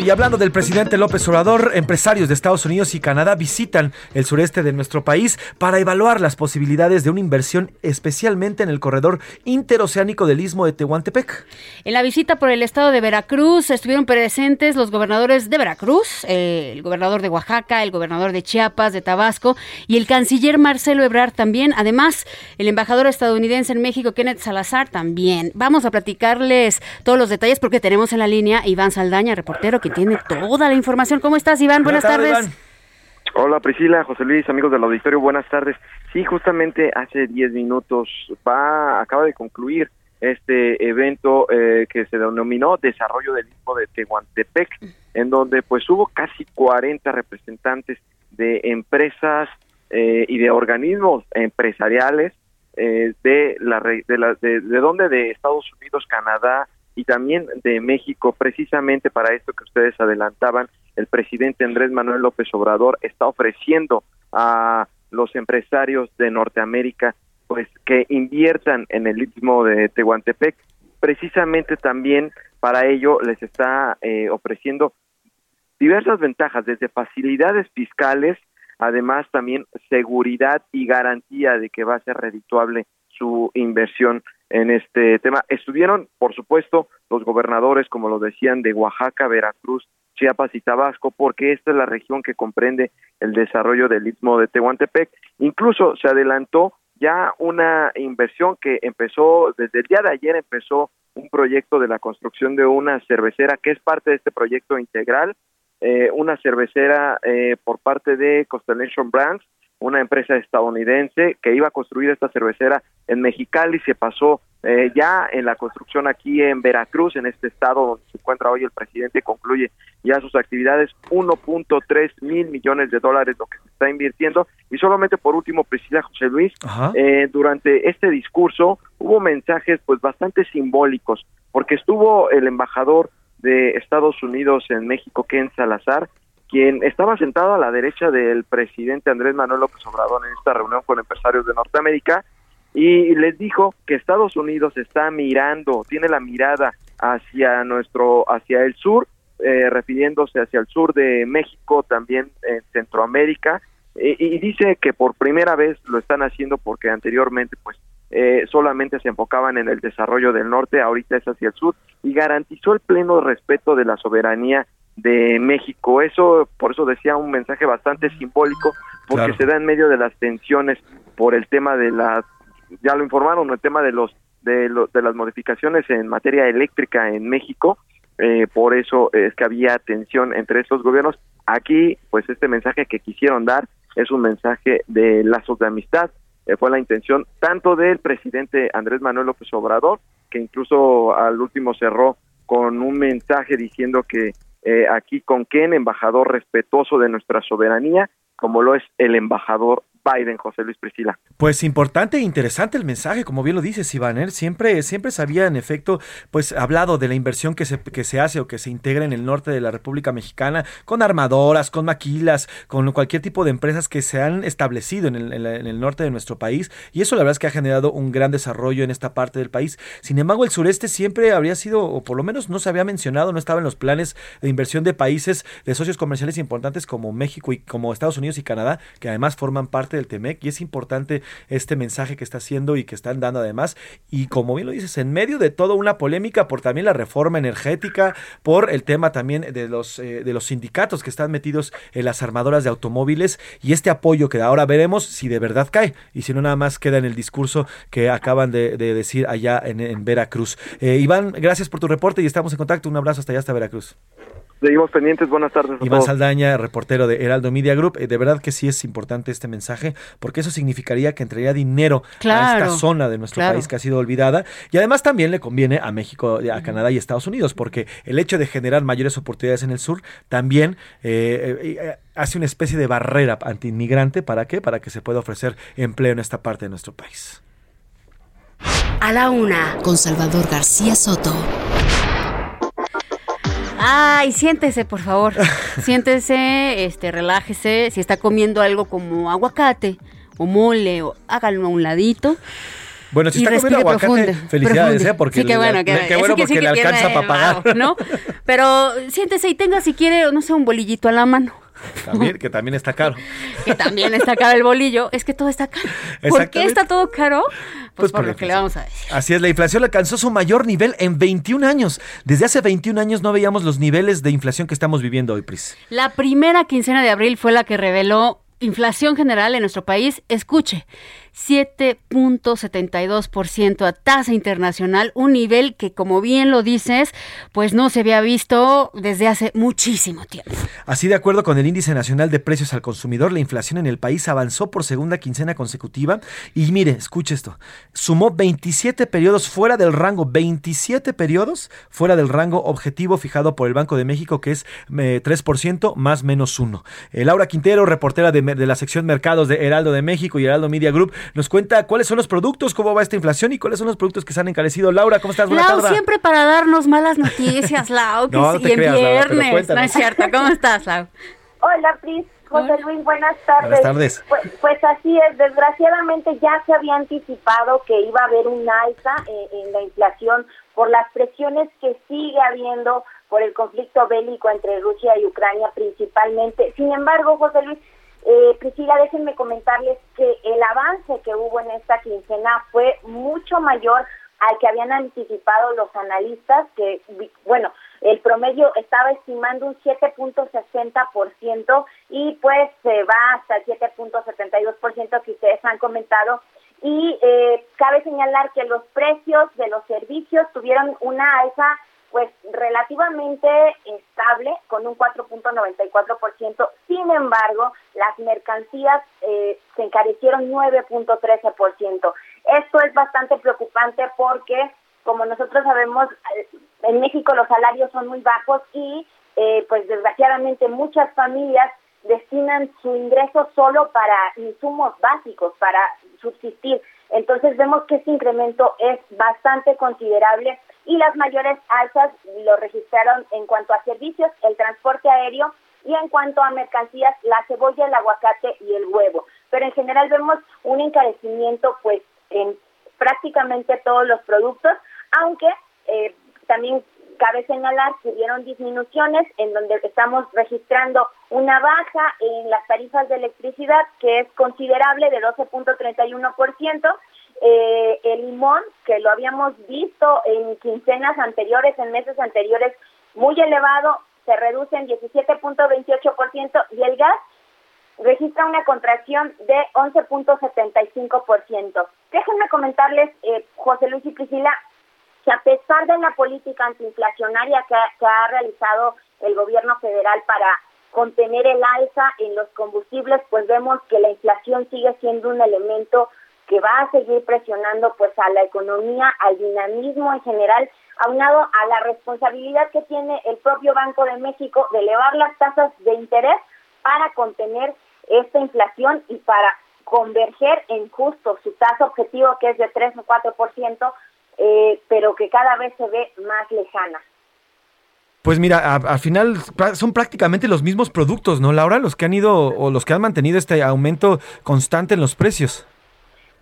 Y hablando del presidente López Obrador, empresarios de Estados Unidos y Canadá visitan el sureste de nuestro país para evaluar las posibilidades de una inversión especialmente en el corredor interoceánico del istmo de Tehuantepec. En la visita por el estado de Veracruz estuvieron presentes los gobernadores de Veracruz, eh, el gobernador de Oaxaca, el gobernador de Chiapas, de Tabasco y el canciller Marcelo Ebrard también. Además, el embajador estadounidense en México, Kenneth Salazar, también. Vamos a platicarles todos los detalles porque tenemos en la línea Iván Saldaña, reportero que tiene toda la información. ¿Cómo estás, Iván? Buenas, tardes. Hola Priscila, José Luis, amigos del auditorio, buenas tardes. Sí, justamente hace 10 minutos va, acaba de concluir este evento eh, que se denominó Desarrollo del Istmo de Tehuantepec, en donde pues hubo casi 40 representantes de empresas eh, y de organismos empresariales eh, de la de, la, de, de donde de Estados Unidos, Canadá, y también de México, precisamente para esto que ustedes adelantaban, el presidente Andrés Manuel López Obrador está ofreciendo a los empresarios de Norteamérica pues que inviertan en el istmo de Tehuantepec. Precisamente también para ello les está eh, ofreciendo diversas ventajas, desde facilidades fiscales, además también seguridad y garantía de que va a ser redituable su inversión en este tema. Estuvieron, por supuesto, los gobernadores, como lo decían, de Oaxaca, Veracruz, Chiapas y Tabasco, porque esta es la región que comprende el desarrollo del istmo de Tehuantepec. Incluso se adelantó ya una inversión que empezó, desde el día de ayer empezó un proyecto de la construcción de una cervecera que es parte de este proyecto integral, eh, una cervecera eh, por parte de Constellation Brands, una empresa estadounidense que iba a construir esta cervecera en Mexicali, se pasó eh, ya en la construcción aquí en Veracruz, en este estado donde se encuentra hoy el presidente, concluye ya sus actividades, 1.3 mil millones de dólares lo que se está invirtiendo. Y solamente por último, Priscila José Luis, eh, durante este discurso hubo mensajes pues bastante simbólicos, porque estuvo el embajador de Estados Unidos en México, Ken Salazar, quien estaba sentado a la derecha del presidente Andrés Manuel López Obrador en esta reunión con empresarios de Norteamérica y les dijo que Estados Unidos está mirando, tiene la mirada hacia nuestro, hacia el sur, eh, refiriéndose hacia el sur de México, también en Centroamérica, y, dice que por primera vez lo están haciendo porque anteriormente pues eh, solamente se enfocaban en el desarrollo del norte, ahorita es hacia el sur, y garantizó el pleno respeto de la soberanía de México. Eso, por eso decía, un mensaje bastante simbólico, porque se da en medio de las tensiones por el tema de las, ya lo informaron, el tema de los de, de las modificaciones en materia eléctrica en México. Eh, por eso es que había tensión entre estos gobiernos. Aquí, pues este mensaje que quisieron dar es un mensaje de lazos de amistad. Eh, fue la intención tanto del presidente Andrés Manuel López Obrador, que incluso al último cerró con un mensaje diciendo que eh, aquí con Ken, embajador respetuoso de nuestra soberanía, como lo es el embajador Biden, José Luis Priscila. Pues importante e interesante el mensaje, como bien lo dices, Iván. ¿eh? Siempre, siempre se había, en efecto, pues hablado de la inversión que se, que se hace o que se integra en el norte de la República Mexicana con armadoras, con maquilas, con cualquier tipo de empresas que se han establecido en el, norte de nuestro país. Y eso la verdad es que ha generado un gran desarrollo en esta parte del país. Sin embargo, el sureste siempre habría sido, o por lo menos no se había mencionado, no estaba en los planes de inversión de países, de socios comerciales importantes como México y como Estados Unidos y Canadá, que además forman parte del TEMEC. Y es importante este mensaje que está haciendo y que están dando además. Y como bien lo dices, en medio de toda una polémica por también la reforma energética, por el tema también de los, eh, de los sindicatos que están metidos en las armadoras de automóviles y este apoyo que ahora veremos si de verdad cae y si no nada más queda en el discurso que acaban de, decir allá en, Veracruz. Eh, Iván, gracias por tu reporte y estamos en contacto. Un abrazo hasta allá, hasta Veracruz. Seguimos pendientes, buenas tardes. Iván Saldaña, reportero de Heraldo Media Group. Eh, de verdad que sí es importante este mensaje, porque eso significaría que entraría dinero a esta zona de nuestro país que ha sido olvidada. Y además también le conviene a México, a Canadá y Estados Unidos, porque el hecho de generar mayores oportunidades en el sur también eh, eh, hace una especie de barrera antiinmigrante. ¿Para qué? Para que se pueda ofrecer empleo en esta parte de nuestro país. A la una, con Salvador García Soto. Ay, siéntese, por favor. siéntese, este, relájese. Si está comiendo algo como aguacate o mole, o hágalo a un ladito. Bueno, si está comiendo aguacate, felicidades, ¿eh? Porque, sí, qué bueno, que, qué bueno porque le alcanza para pagar. ¿no? Pero siéntese y tenga si quiere, no sé, un bolillito a la mano. También, que también está caro. que también está caro el bolillo. Es que todo está caro. ¿Por qué está todo caro? Pues, pues por, lo que le vamos a decir. Así es, la inflación alcanzó su mayor nivel en 21 años. Desde hace 21 años no veíamos los niveles de inflación que estamos viviendo hoy, Pris. La primera quincena de abril fue la que reveló inflación general en nuestro país. Escuche, 7.72% a tasa internacional, un nivel que, como bien lo dices, pues no se había visto desde hace muchísimo tiempo. Así, de acuerdo con el Índice Nacional de Precios al Consumidor, la inflación en el país avanzó por segunda quincena consecutiva y mire, escuche esto, sumó 27 periodos fuera del rango, 27 periodos fuera del rango objetivo fijado por el Banco de México, que es 3% eh, más menos 1. Eh, Laura Quintero, reportera de la sección Mercados de Heraldo de México y Heraldo Media Group, nos cuenta cuáles son los productos, cómo va esta inflación y cuáles son los productos que se han encarecido. Laura, ¿cómo estás? Buenas Lau, siempre para darnos malas noticias, Lau, que no, y en viernes. no es cierto. ¿Cómo estás, Lau? Hola, Pris. José Luis, buenas tardes. Buenas tardes. Pues, pues, así es, desgraciadamente ya se había anticipado que iba a haber un alza eh, en la inflación por las presiones que sigue habiendo por el conflicto bélico entre Rusia y Ucrania principalmente. Sin embargo, José Luis, eh, Priscila, déjenme comentarles que el avance que hubo en esta quincena fue mucho mayor al que habían anticipado los analistas, que, bueno, el promedio estaba estimando un 7.60% y pues se va hasta el 7.72% que ustedes han comentado. Y eh, cabe señalar que los precios de los servicios tuvieron una alza pues relativamente estable con un 4.94%. Sin embargo, las mercancías eh, se encarecieron 9.13%. Esto es bastante preocupante porque, como nosotros sabemos, eh, en México los salarios son muy bajos y, eh, pues desgraciadamente, muchas familias destinan su ingreso solo para insumos básicos, para subsistir. Entonces vemos que este incremento es bastante considerable y las mayores alzas lo registraron en cuanto a servicios, el transporte aéreo y en cuanto a mercancías, la cebolla, el aguacate y el huevo. Pero en general vemos un encarecimiento pues en prácticamente todos los productos, aunque eh, también cabe señalar que hubieron disminuciones en donde estamos registrando una baja en las tarifas de electricidad que es considerable de 12.31%, eh, el limón, que lo habíamos visto en quincenas anteriores, en meses anteriores, muy elevado, se reduce en 17.28% y el gas registra una contracción de 11.75%. Déjenme comentarles, eh, José Luis y Priscila, que a pesar de la política antiinflacionaria que que ha realizado el gobierno federal para contener el alza en los combustibles, pues vemos que la inflación sigue siendo un elemento que va a seguir presionando pues a la economía, al dinamismo en general, aunado a la responsabilidad que tiene el propio Banco de México de elevar las tasas de interés para contener esta inflación y para converger en justo su tasa objetivo que es de 3 o 4%, eh, pero que cada vez se ve más lejana. Pues mira, al final son prácticamente los mismos productos, ¿no, Laura? Los que han ido o los que han mantenido este aumento constante en los precios.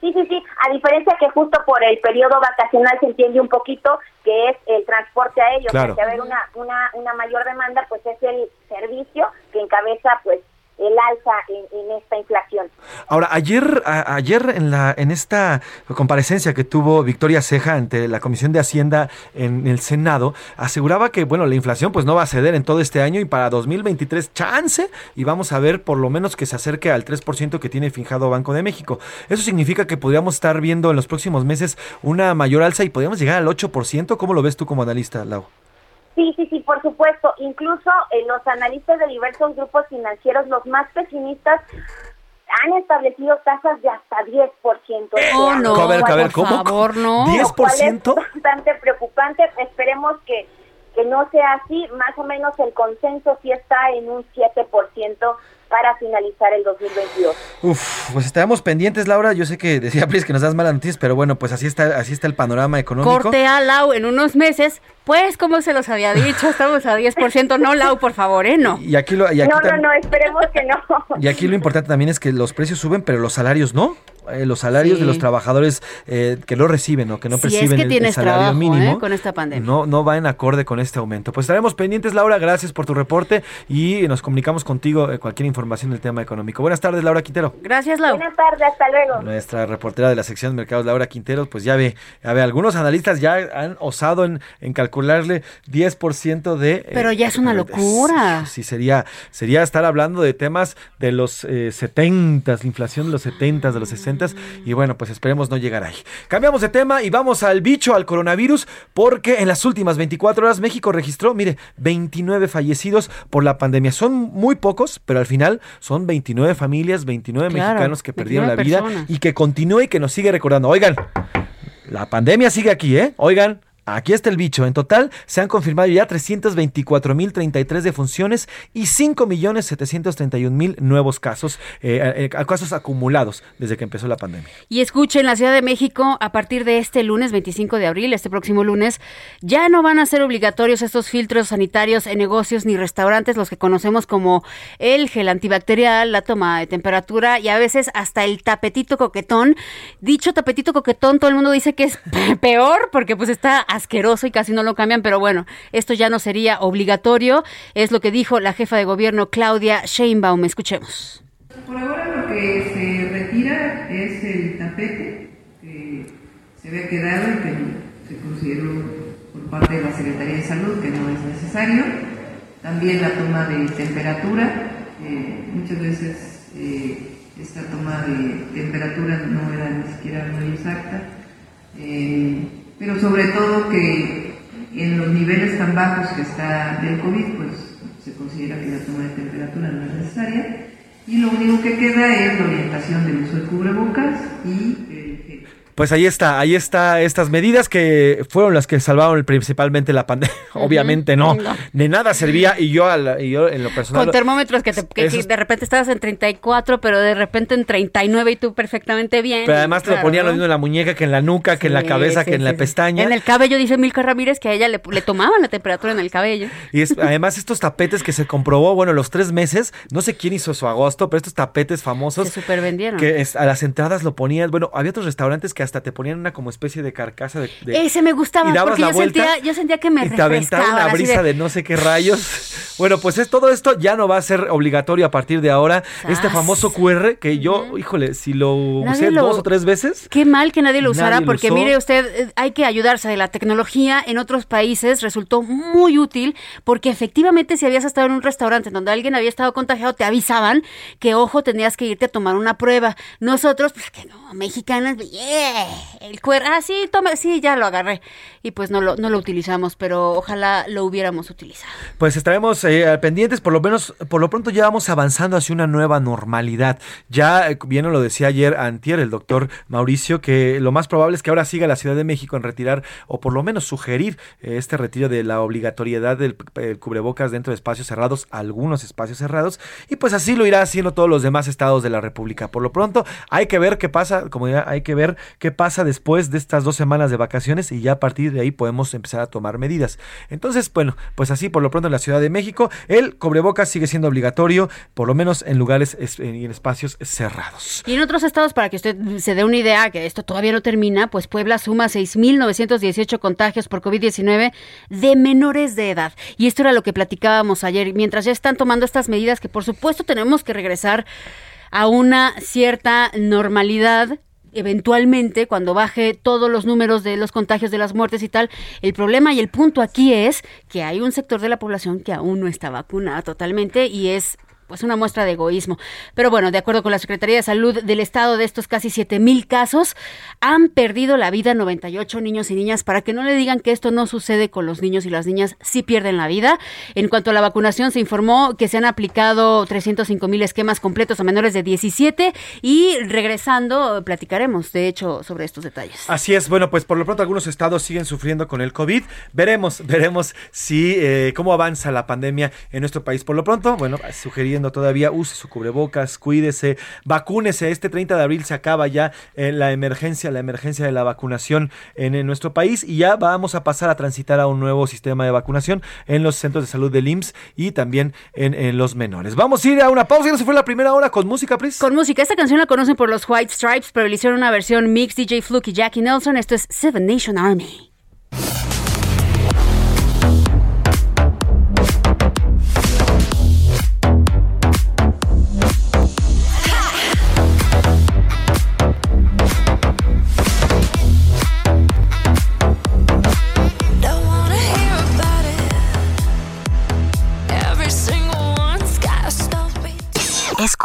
Sí, sí, sí. A diferencia que justo por el periodo vacacional se entiende un poquito que es el transporte a ellos. Claro. Que haber una, una, una mayor demanda, pues es el servicio que encabeza pues el alza en, esta inflación. Ahora, ayer, ayer en la en esta comparecencia que tuvo Victoria Ceja ante la Comisión de Hacienda en el Senado, aseguraba que bueno la inflación pues no va a ceder en todo este año y para 2023 chance y vamos a ver por lo menos que se acerque al 3% que tiene fijado Banco de México. Eso significa que podríamos estar viendo en los próximos meses una mayor alza y podríamos llegar al 8%. ¿Cómo lo ves tú como analista, Lau? Sí, sí, sí, por supuesto. Incluso eh, los analistas de diversos grupos financieros, los más pesimistas, han establecido tasas de hasta 10%. Oh, no, a ver, a ver, ¿cómo? Favor, no. ¿10%? Es bastante preocupante. Esperemos que, que no sea así. Más o menos el consenso sí está en un 7% para finalizar el 2022. Uf, pues estábamos pendientes, Laura. Yo sé que decía Pris que nos das malas noticias, pero bueno, pues así está, así está el panorama económico. Corte a Lau en unos meses, pues como se los había dicho, estamos a 10%. No, Lau, por favor, ¿eh? No. Y aquí lo, y aquí no, no, no, esperemos que no. Y aquí lo importante también es que los precios suben, pero los salarios no. Eh, los salarios de los trabajadores eh, que no reciben o que no perciben el, salario mínimo ¿eh? con esta pandemia. No, no va en acorde con este aumento. Pues estaremos pendientes, Laura. Gracias por tu reporte y nos comunicamos contigo cualquier información del tema económico. Buenas tardes, Laura Quintero. Gracias, Laura. Buenas tardes, hasta luego. Nuestra reportera de la sección de mercados, Laura Quintero, pues ya ve, ya ve, algunos analistas ya han osado en, en calcularle 10% de... Pero ya es una locura. Sí, sería, sería estar hablando de temas de los 70, la inflación de los 70, de los 60 y bueno, pues esperemos no llegar ahí. Cambiamos de tema y vamos al bicho, al coronavirus, porque en las últimas 24 horas México registró, mire, 29 fallecidos por la pandemia. Son muy pocos, pero al final son 29 familias, 29 mexicanos que perdieron la vida y que continúa y que nos sigue recordando. Oigan, la pandemia sigue aquí, ¿eh? Oigan, Aquí está el bicho. En total se han confirmado ya 324.033 defunciones y 5.731.000 nuevos casos, eh, eh, casos acumulados desde que empezó la pandemia. Y escuchen, la Ciudad de México, a partir de este lunes 25 de abril, este próximo lunes, ya no van a ser obligatorios estos filtros sanitarios en negocios ni restaurantes, los que conocemos como el gel antibacterial, la toma de temperatura y a veces hasta el tapetito coquetón. Dicho tapetito coquetón, todo el mundo dice que es peor porque pues está asqueroso y casi no lo cambian, pero bueno, esto ya no sería obligatorio, es lo que dijo la jefa de gobierno Claudia Sheinbaum. Escuchemos. Por ahora lo que se retira es el tapete que se había quedado y que se consideró por parte de la Secretaría de Salud que no es necesario. También la toma de temperatura, muchas veces eh, esta toma de temperatura no era ni siquiera muy exacta. Eh, pero sobre todo que en los niveles tan bajos que está del COVID, pues se considera que la toma de temperatura no es necesaria. Y lo único que queda es la orientación del uso de cubrebocas y pues ahí está, ahí está estas medidas que fueron las que salvaron principalmente la pandemia. Obviamente no, de nada servía y yo, yo en lo personal... Con termómetros que, de repente estabas en 34, pero de repente en 39 y tú perfectamente bien. Pero además te lo ponían lo mismo en la muñeca que en la nuca, que en la cabeza, que en la pestaña. En el cabello dice Milka Ramírez que a ella le, tomaban la temperatura en el cabello. Y además estos tapetes que se comprobó, bueno, los tres meses, no sé quién hizo su agosto, pero estos tapetes famosos... Se super vendieron. Que a las entradas lo ponían, bueno, había otros restaurantes que hasta te ponían una como especie de carcasa de... Ese me gustaba porque yo, sentía, yo sentía que me y te aventaba una brisa de... no sé qué rayos. bueno, pues es todo esto ya no va a ser obligatorio a partir de ahora. Este famoso QR que yo, híjole, si lo usé dos o tres veces. Qué mal que nadie lo usara porque mire usted, eh, hay que ayudarse de la tecnología. En otros países resultó muy útil porque efectivamente si habías estado en un restaurante donde alguien había estado contagiado, te avisaban que, ojo, tenías que irte a tomar una prueba. Nosotros, pues que no, mexicanas, yeah, el cuero, ah, sí, tome, sí, ya lo agarré. Y pues no lo, no lo utilizamos, pero ojalá lo hubiéramos utilizado. Pues estaremos eh, pendientes, por lo menos, por lo pronto ya vamos avanzando hacia una nueva normalidad. Ya, eh, bien lo decía ayer Antier, el doctor Mauricio, que lo más probable es que ahora siga la Ciudad de México en retirar, o por lo menos sugerir eh, este retiro de la obligatoriedad del cubrebocas dentro de espacios cerrados, algunos espacios cerrados, y pues así lo irá haciendo todos los demás estados de la República. Por lo pronto, hay que ver qué pasa, como ya hay que ver qué pasa después de estas dos semanas de vacaciones y ya a partir de ahí podemos empezar a tomar medidas. Entonces, bueno, pues así por lo pronto en la Ciudad de México, el cubrebocas sigue siendo obligatorio, por lo menos en lugares y en espacios cerrados. Y en otros estados, para que usted se dé una idea, que esto todavía no termina, pues Puebla suma 6.918 contagios por COVID-19 de menores de edad. Y esto era lo que platicábamos ayer, mientras ya están tomando estas medidas que por supuesto tenemos que regresar a una cierta normalidad eventualmente cuando baje todos los números de los contagios de las muertes y tal, el problema y el punto aquí es que hay un sector de la población que aún no está vacunada totalmente y es pues una muestra de egoísmo. Pero bueno, de acuerdo con la Secretaría de Salud del Estado, de estos casi 7 mil casos, han perdido la vida 98 niños y niñas. Para que no le digan que esto no sucede con los niños y las niñas, sí pierden la vida. En cuanto a la vacunación, se informó que se han aplicado 305 mil esquemas completos a menores de 17 y regresando platicaremos, de hecho, sobre estos detalles. Así es, bueno, pues por lo pronto algunos estados siguen sufriendo con el COVID. Veremos, veremos si eh, cómo avanza la pandemia en nuestro país. Por lo pronto, bueno, todavía, use su cubrebocas, cuídese, vacúnese. Este 30 de abril se acaba ya eh, la emergencia, la emergencia de la vacunación en, nuestro país y ya vamos a pasar a transitar a un nuevo sistema de vacunación en los centros de salud del IMSS y también en, los menores. Vamos a ir a una pausa y no se fue la primera hora con música, Pris. Con música. Esta canción la conocen por los White Stripes, pero le hicieron una versión mix DJ Fluke y Jackie Nelson. Esto es Seven Nation Army.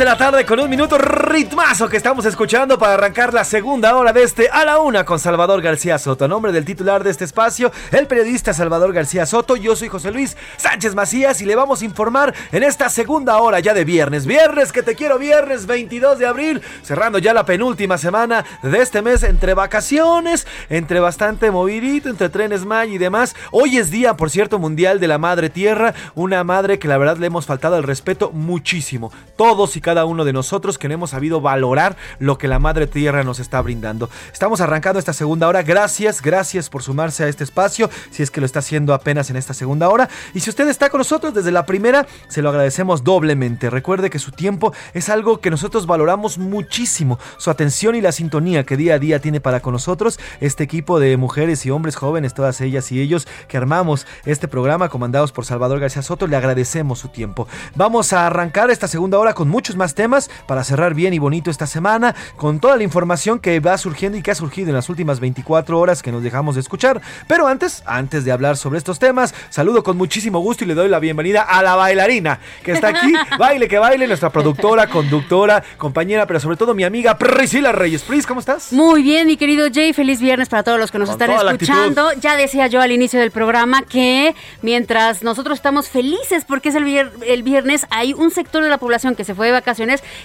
De la tarde con un minuto ritmazo que estamos escuchando para arrancar la segunda hora de este a la una con Salvador García Soto. A nombre del titular de este espacio, el periodista Salvador García Soto, yo soy José Luis Sánchez Macías y le vamos a informar en esta segunda hora ya de viernes. Viernes que te quiero, viernes 22 de abril, cerrando ya la penúltima semana de este mes entre vacaciones, entre bastante movidito, entre trenes May y demás. Hoy es día, por cierto, mundial de la Madre Tierra, una madre que la verdad le hemos faltado el respeto muchísimo. Todos y cada uno de nosotros que no hemos sabido valorar lo que la Madre Tierra nos está brindando. Estamos arrancando esta segunda hora. Gracias, gracias por sumarse a este espacio, si es que lo está haciendo apenas en esta segunda hora. Y si usted está con nosotros desde la primera, se lo agradecemos doblemente. Recuerde que su tiempo es algo que nosotros valoramos muchísimo. Su atención y la sintonía que día a día tiene para con nosotros este equipo de mujeres y hombres jóvenes, todas ellas y ellos que armamos este programa comandados por Salvador García Soto, le agradecemos su tiempo. Vamos a arrancar esta segunda hora con muchos más temas para cerrar bien y bonito esta semana, con toda la información que va surgiendo y que ha surgido en las últimas 24 horas que nos dejamos de escuchar. Pero antes, antes de hablar sobre estos temas, saludo con muchísimo gusto y le doy la bienvenida a la bailarina que está aquí. baile, que baile, nuestra productora, conductora, compañera, pero sobre todo mi amiga Priscila Reyes. Pris, ¿cómo estás? Muy bien, mi querido Jay. Feliz viernes para todos los que nos Con están escuchando. Ya decía yo al inicio del programa que mientras nosotros estamos felices porque es el, vier- el viernes, hay un sector de la población que se fue de vacaciones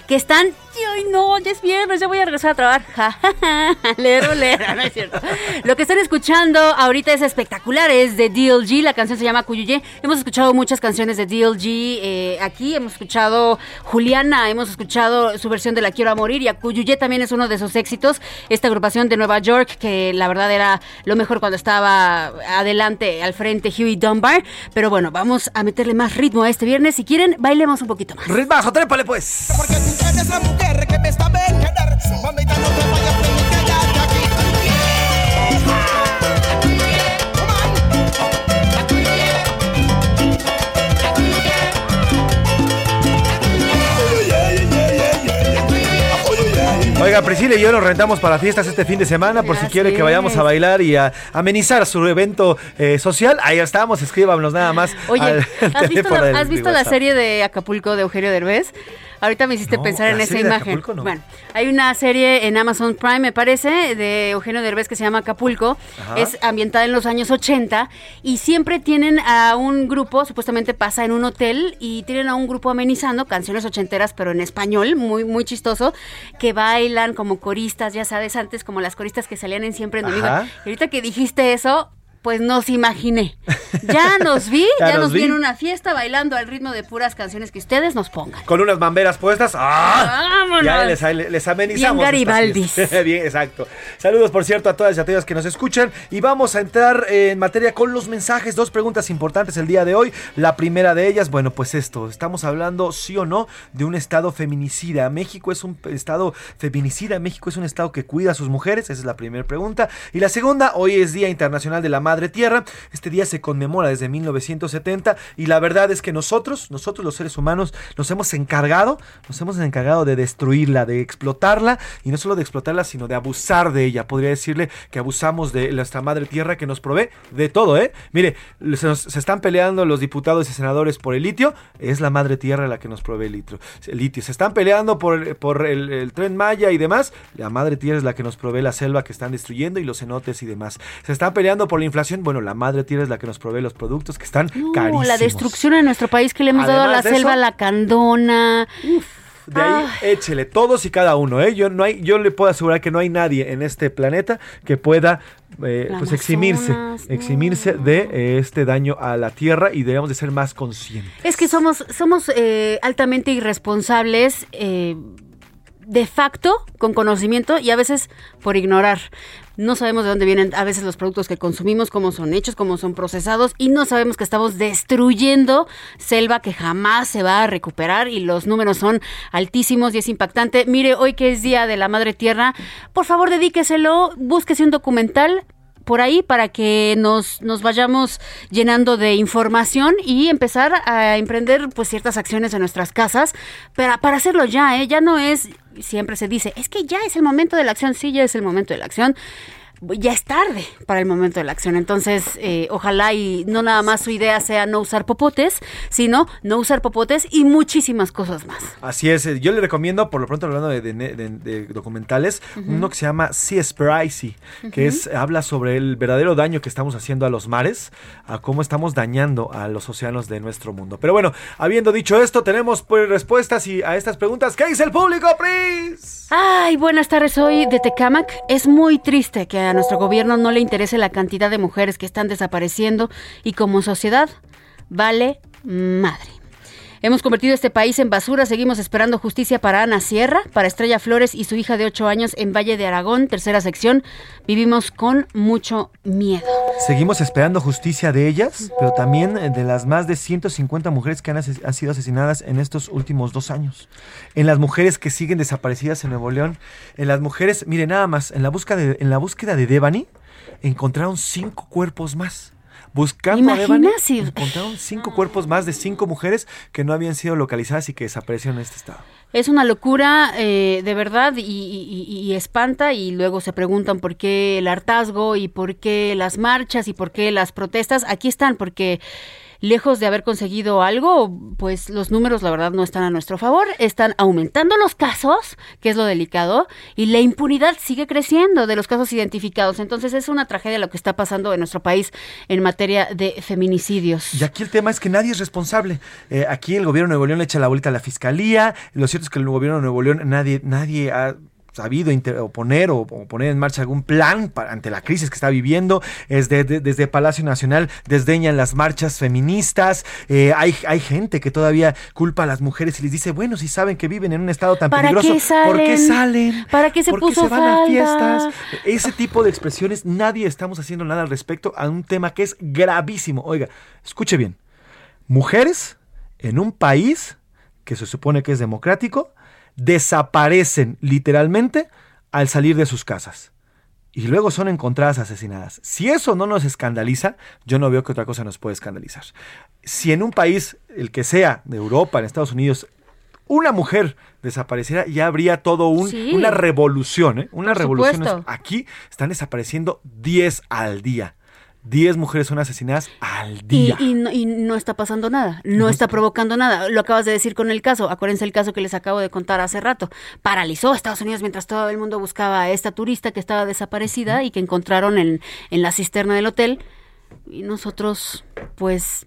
que están, ay no, ya es viernes, ya voy a regresar a trabajar. lero, lero, no es cierto. Lo que están escuchando ahorita es espectacular, es de DLG, la canción se llama Cuyuye. Hemos escuchado muchas canciones de DLG eh, aquí, hemos escuchado Juliana, hemos escuchado su versión de La Quiero a Morir y a Cuyuye también es uno de sus éxitos. Esta agrupación de Nueva York, que la verdad era lo mejor cuando estaba adelante, al frente, Huey Dunbar. Pero bueno, vamos a meterle más ritmo a este viernes. Si quieren, bailemos un poquito más. Ritmazo, trépale pues. Porque tú eres la mujer que me está bien quedar. Mamita, no te Oiga, Priscila y yo nos rentamos para fiestas este fin de semana por si quiere que vayamos a bailar y a amenizar su evento eh, social. Ahí estamos, escríbanos nada más. Oye, al ¿has visto, la, del- has visto de la WhatsApp. serie de Acapulco de Eugenio Derbez? Ahorita me hiciste No, pensar en esa imagen. No. Bueno, hay una serie en Amazon Prime, me parece, de Eugenio Derbez que se llama Acapulco. Ajá. Es ambientada en los años 80 y siempre tienen a un grupo, supuestamente pasa en un hotel y tienen a un grupo amenizando canciones ochenteras, pero en español, muy muy chistoso, que bailan como coristas, ya sabes, antes como las coristas que salían en Siempre en Domingo. Y ahorita que dijiste eso, pues nos imaginé. Ya nos vi, Ya ya, nos vi vi. en una fiesta bailando al ritmo de puras canciones que ustedes nos pongan. Con unas mamberas puestas. ¡Ah! ¡Vámonos! Ya les, les amenizamos. Bien Garibaldis. Bien, exacto. Saludos, por cierto, a todas y a todos que nos escuchan. Y vamos a entrar en materia con los mensajes. Dos preguntas importantes el día de hoy. La primera de ellas, bueno, pues esto. Estamos hablando, sí o no, de un estado feminicida. México es un estado feminicida. México es un estado que cuida a sus mujeres. Esa es la primera pregunta. Y la segunda, hoy es Día Internacional de la Madre Tierra. Este día se conmemora desde 1970 y la verdad es que nosotros, nosotros los seres humanos, nos hemos encargado, nos hemos encargado de destruirla, de explotarla y no solo de explotarla, sino de abusar de ella. Podría decirle que abusamos de nuestra madre tierra que nos provee de todo, ¿eh? Mire, se, están peleando los diputados y senadores por el litio, es la madre tierra la que nos provee el litio. El litio. Se están peleando por, por el tren Maya y demás, la madre tierra es la que nos provee la selva que están destruyendo y los cenotes y demás. Se están peleando por la inflación, bueno, la madre tierra es la que nos provee los productos que están No, carísimos. la destrucción en nuestro país que le hemos dado a la selva, eso- la candona. De ahí, échele, todos y cada uno, ¿eh? Yo, no hay, yo le puedo asegurar que no hay nadie en este planeta que pueda eh, pues eximirse, eximirse de eh, este daño a la tierra y debemos de ser más conscientes. Es que somos, somos eh, altamente irresponsables. de facto, con conocimiento y a veces por ignorar. No sabemos de dónde vienen a veces los productos que consumimos, cómo son hechos, cómo son procesados y no sabemos que estamos destruyendo selva que jamás se va a recuperar y los números son altísimos y es impactante. Mire, hoy que es Día de la Madre Tierra, por favor dedíqueselo, búsquese un documental, por ahí para que nos, nos vayamos llenando de información y empezar a emprender pues ciertas acciones en nuestras casas para, para hacerlo ya, ¿eh? Ya no es, siempre se dice, es que ya es el momento de la acción, sí, ya es el momento de la acción. Ya es tarde para el momento de la acción, entonces eh, ojalá y no nada más su idea sea no usar popotes, sino no usar popotes y muchísimas cosas más. Así es, eh, yo le recomiendo, por lo pronto hablando de, de- de- de documentales, uno que se llama Seaspiracy, que Ujú. es habla sobre el verdadero daño que estamos haciendo a los mares, a cómo estamos dañando a los océanos de nuestro mundo. Pero bueno, habiendo dicho esto, tenemos pues respuestas y a estas preguntas. ¿Qué dice el público, Pris? Ay, buenas tardes, soy de Tecamac. Es muy triste que a nuestro gobierno no le interese la cantidad de mujeres que están desapareciendo y como sociedad vale madre. Hemos convertido este país en basura, seguimos esperando justicia para Ana Sierra, para Estrella Flores y su hija de 8 años en Valle de Aragón, tercera sección. Vivimos con mucho miedo. Seguimos esperando justicia de ellas, pero también de las más de 150 mujeres que han, sido asesinadas en estos últimos dos años. En las mujeres que siguen desaparecidas en Nuevo León. En las mujeres, mire nada más, en la búsqueda de, en la búsqueda de Devani encontraron cinco cuerpos más. Buscando a Devani, Imagínate. encontraron cinco cuerpos más de cinco mujeres que no habían sido localizadas y que desaparecieron en este estado. Es una locura, eh, de verdad, y, y- y- y espanta, y luego se preguntan por qué el hartazgo y por qué las marchas y por qué las protestas. Aquí están, porque lejos de haber conseguido algo, pues los números, la verdad, no están a nuestro favor. Están aumentando los casos, que es lo delicado, y la impunidad sigue creciendo de los casos identificados. Entonces es una tragedia lo que está pasando en nuestro país en materia de feminicidios. Y aquí el tema es que nadie es responsable. Eh, aquí el gobierno de Nuevo León le echa la bolita a la fiscalía. Lo cierto es que el gobierno de Nuevo León nadie, nadie ha sabido oponer o, o poner en marcha algún plan para- ante la crisis que está viviendo. Es de- de- desde Palacio Nacional desdeñan las marchas feministas. Eh, hay, hay gente que todavía culpa a las mujeres y les dice, bueno, si saben que viven en un estado tan ¿Para peligroso, qué ¿por qué salen? ¿Para qué se ¿Por qué puso se van a fiestas? Ese tipo de expresiones, nadie estamos haciendo nada al respecto a un tema que es gravísimo. Oiga, escuche bien. Mujeres en un país que se supone que es democrático desaparecen literalmente al salir de sus casas. Y luego son encontradas asesinadas. Si eso no nos escandaliza, yo no veo que otra cosa nos puede escandalizar. Si en un país, el que sea, de Europa, en Estados Unidos, una mujer desapareciera, ya habría todo un, Sí. una revolución, ¿eh? Una Por revolución. supuesto. Aquí están desapareciendo 10 al día. 10 mujeres son asesinadas al día. y no, y no está pasando nada, no está provocando nada. Lo acabas de decir con el caso. Acuérdense el caso que les acabo de contar hace rato. Paralizó a Estados Unidos mientras todo el mundo buscaba a esta turista que estaba desaparecida y que encontraron en, en la cisterna del hotel. Y nosotros, pues,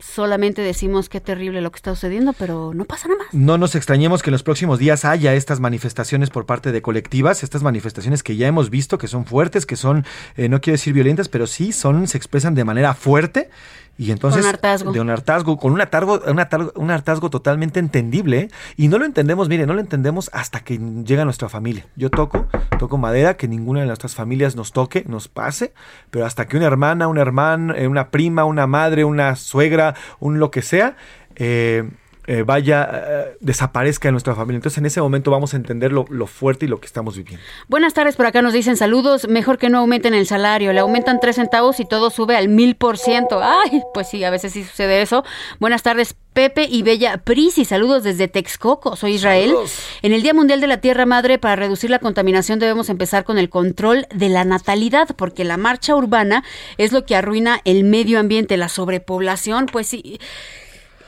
solamente decimos qué terrible lo que está sucediendo, pero no pasa nada más. No nos extrañemos que en los próximos días haya estas manifestaciones por parte de colectivas, estas manifestaciones que ya hemos visto, que son fuertes, que son, eh, no quiero decir violentas, pero sí son, se expresan de manera fuerte. Y entonces, Con hartazgo. de un hartazgo, con un hartazgo, un hartazgo, un hartazgo totalmente entendible. Y no lo entendemos, mire, no lo entendemos hasta que llega nuestra familia. Yo toco, toco madera, que ninguna de nuestras familias nos toque, nos pase, pero hasta que una hermana, un hermano, eh, una prima, una madre, una suegra, un lo que sea, eh, eh, vaya, eh, desaparezca de nuestra familia. Entonces en ese momento vamos a entender lo, lo fuerte y lo que estamos viviendo. Buenas tardes, por acá nos dicen saludos. Mejor que no aumenten el salario. Le aumentan tres centavos y todo sube al mil por ciento. Ay, pues sí, a veces sí sucede eso. Buenas tardes, Pepe y Bella Prisi. Saludos desde Texcoco. Soy Israel. En el Día Mundial de la Tierra Madre, para reducir la contaminación, debemos empezar con el control de la natalidad, porque la marcha urbana es lo que arruina el medio ambiente, la sobrepoblación. Pues sí.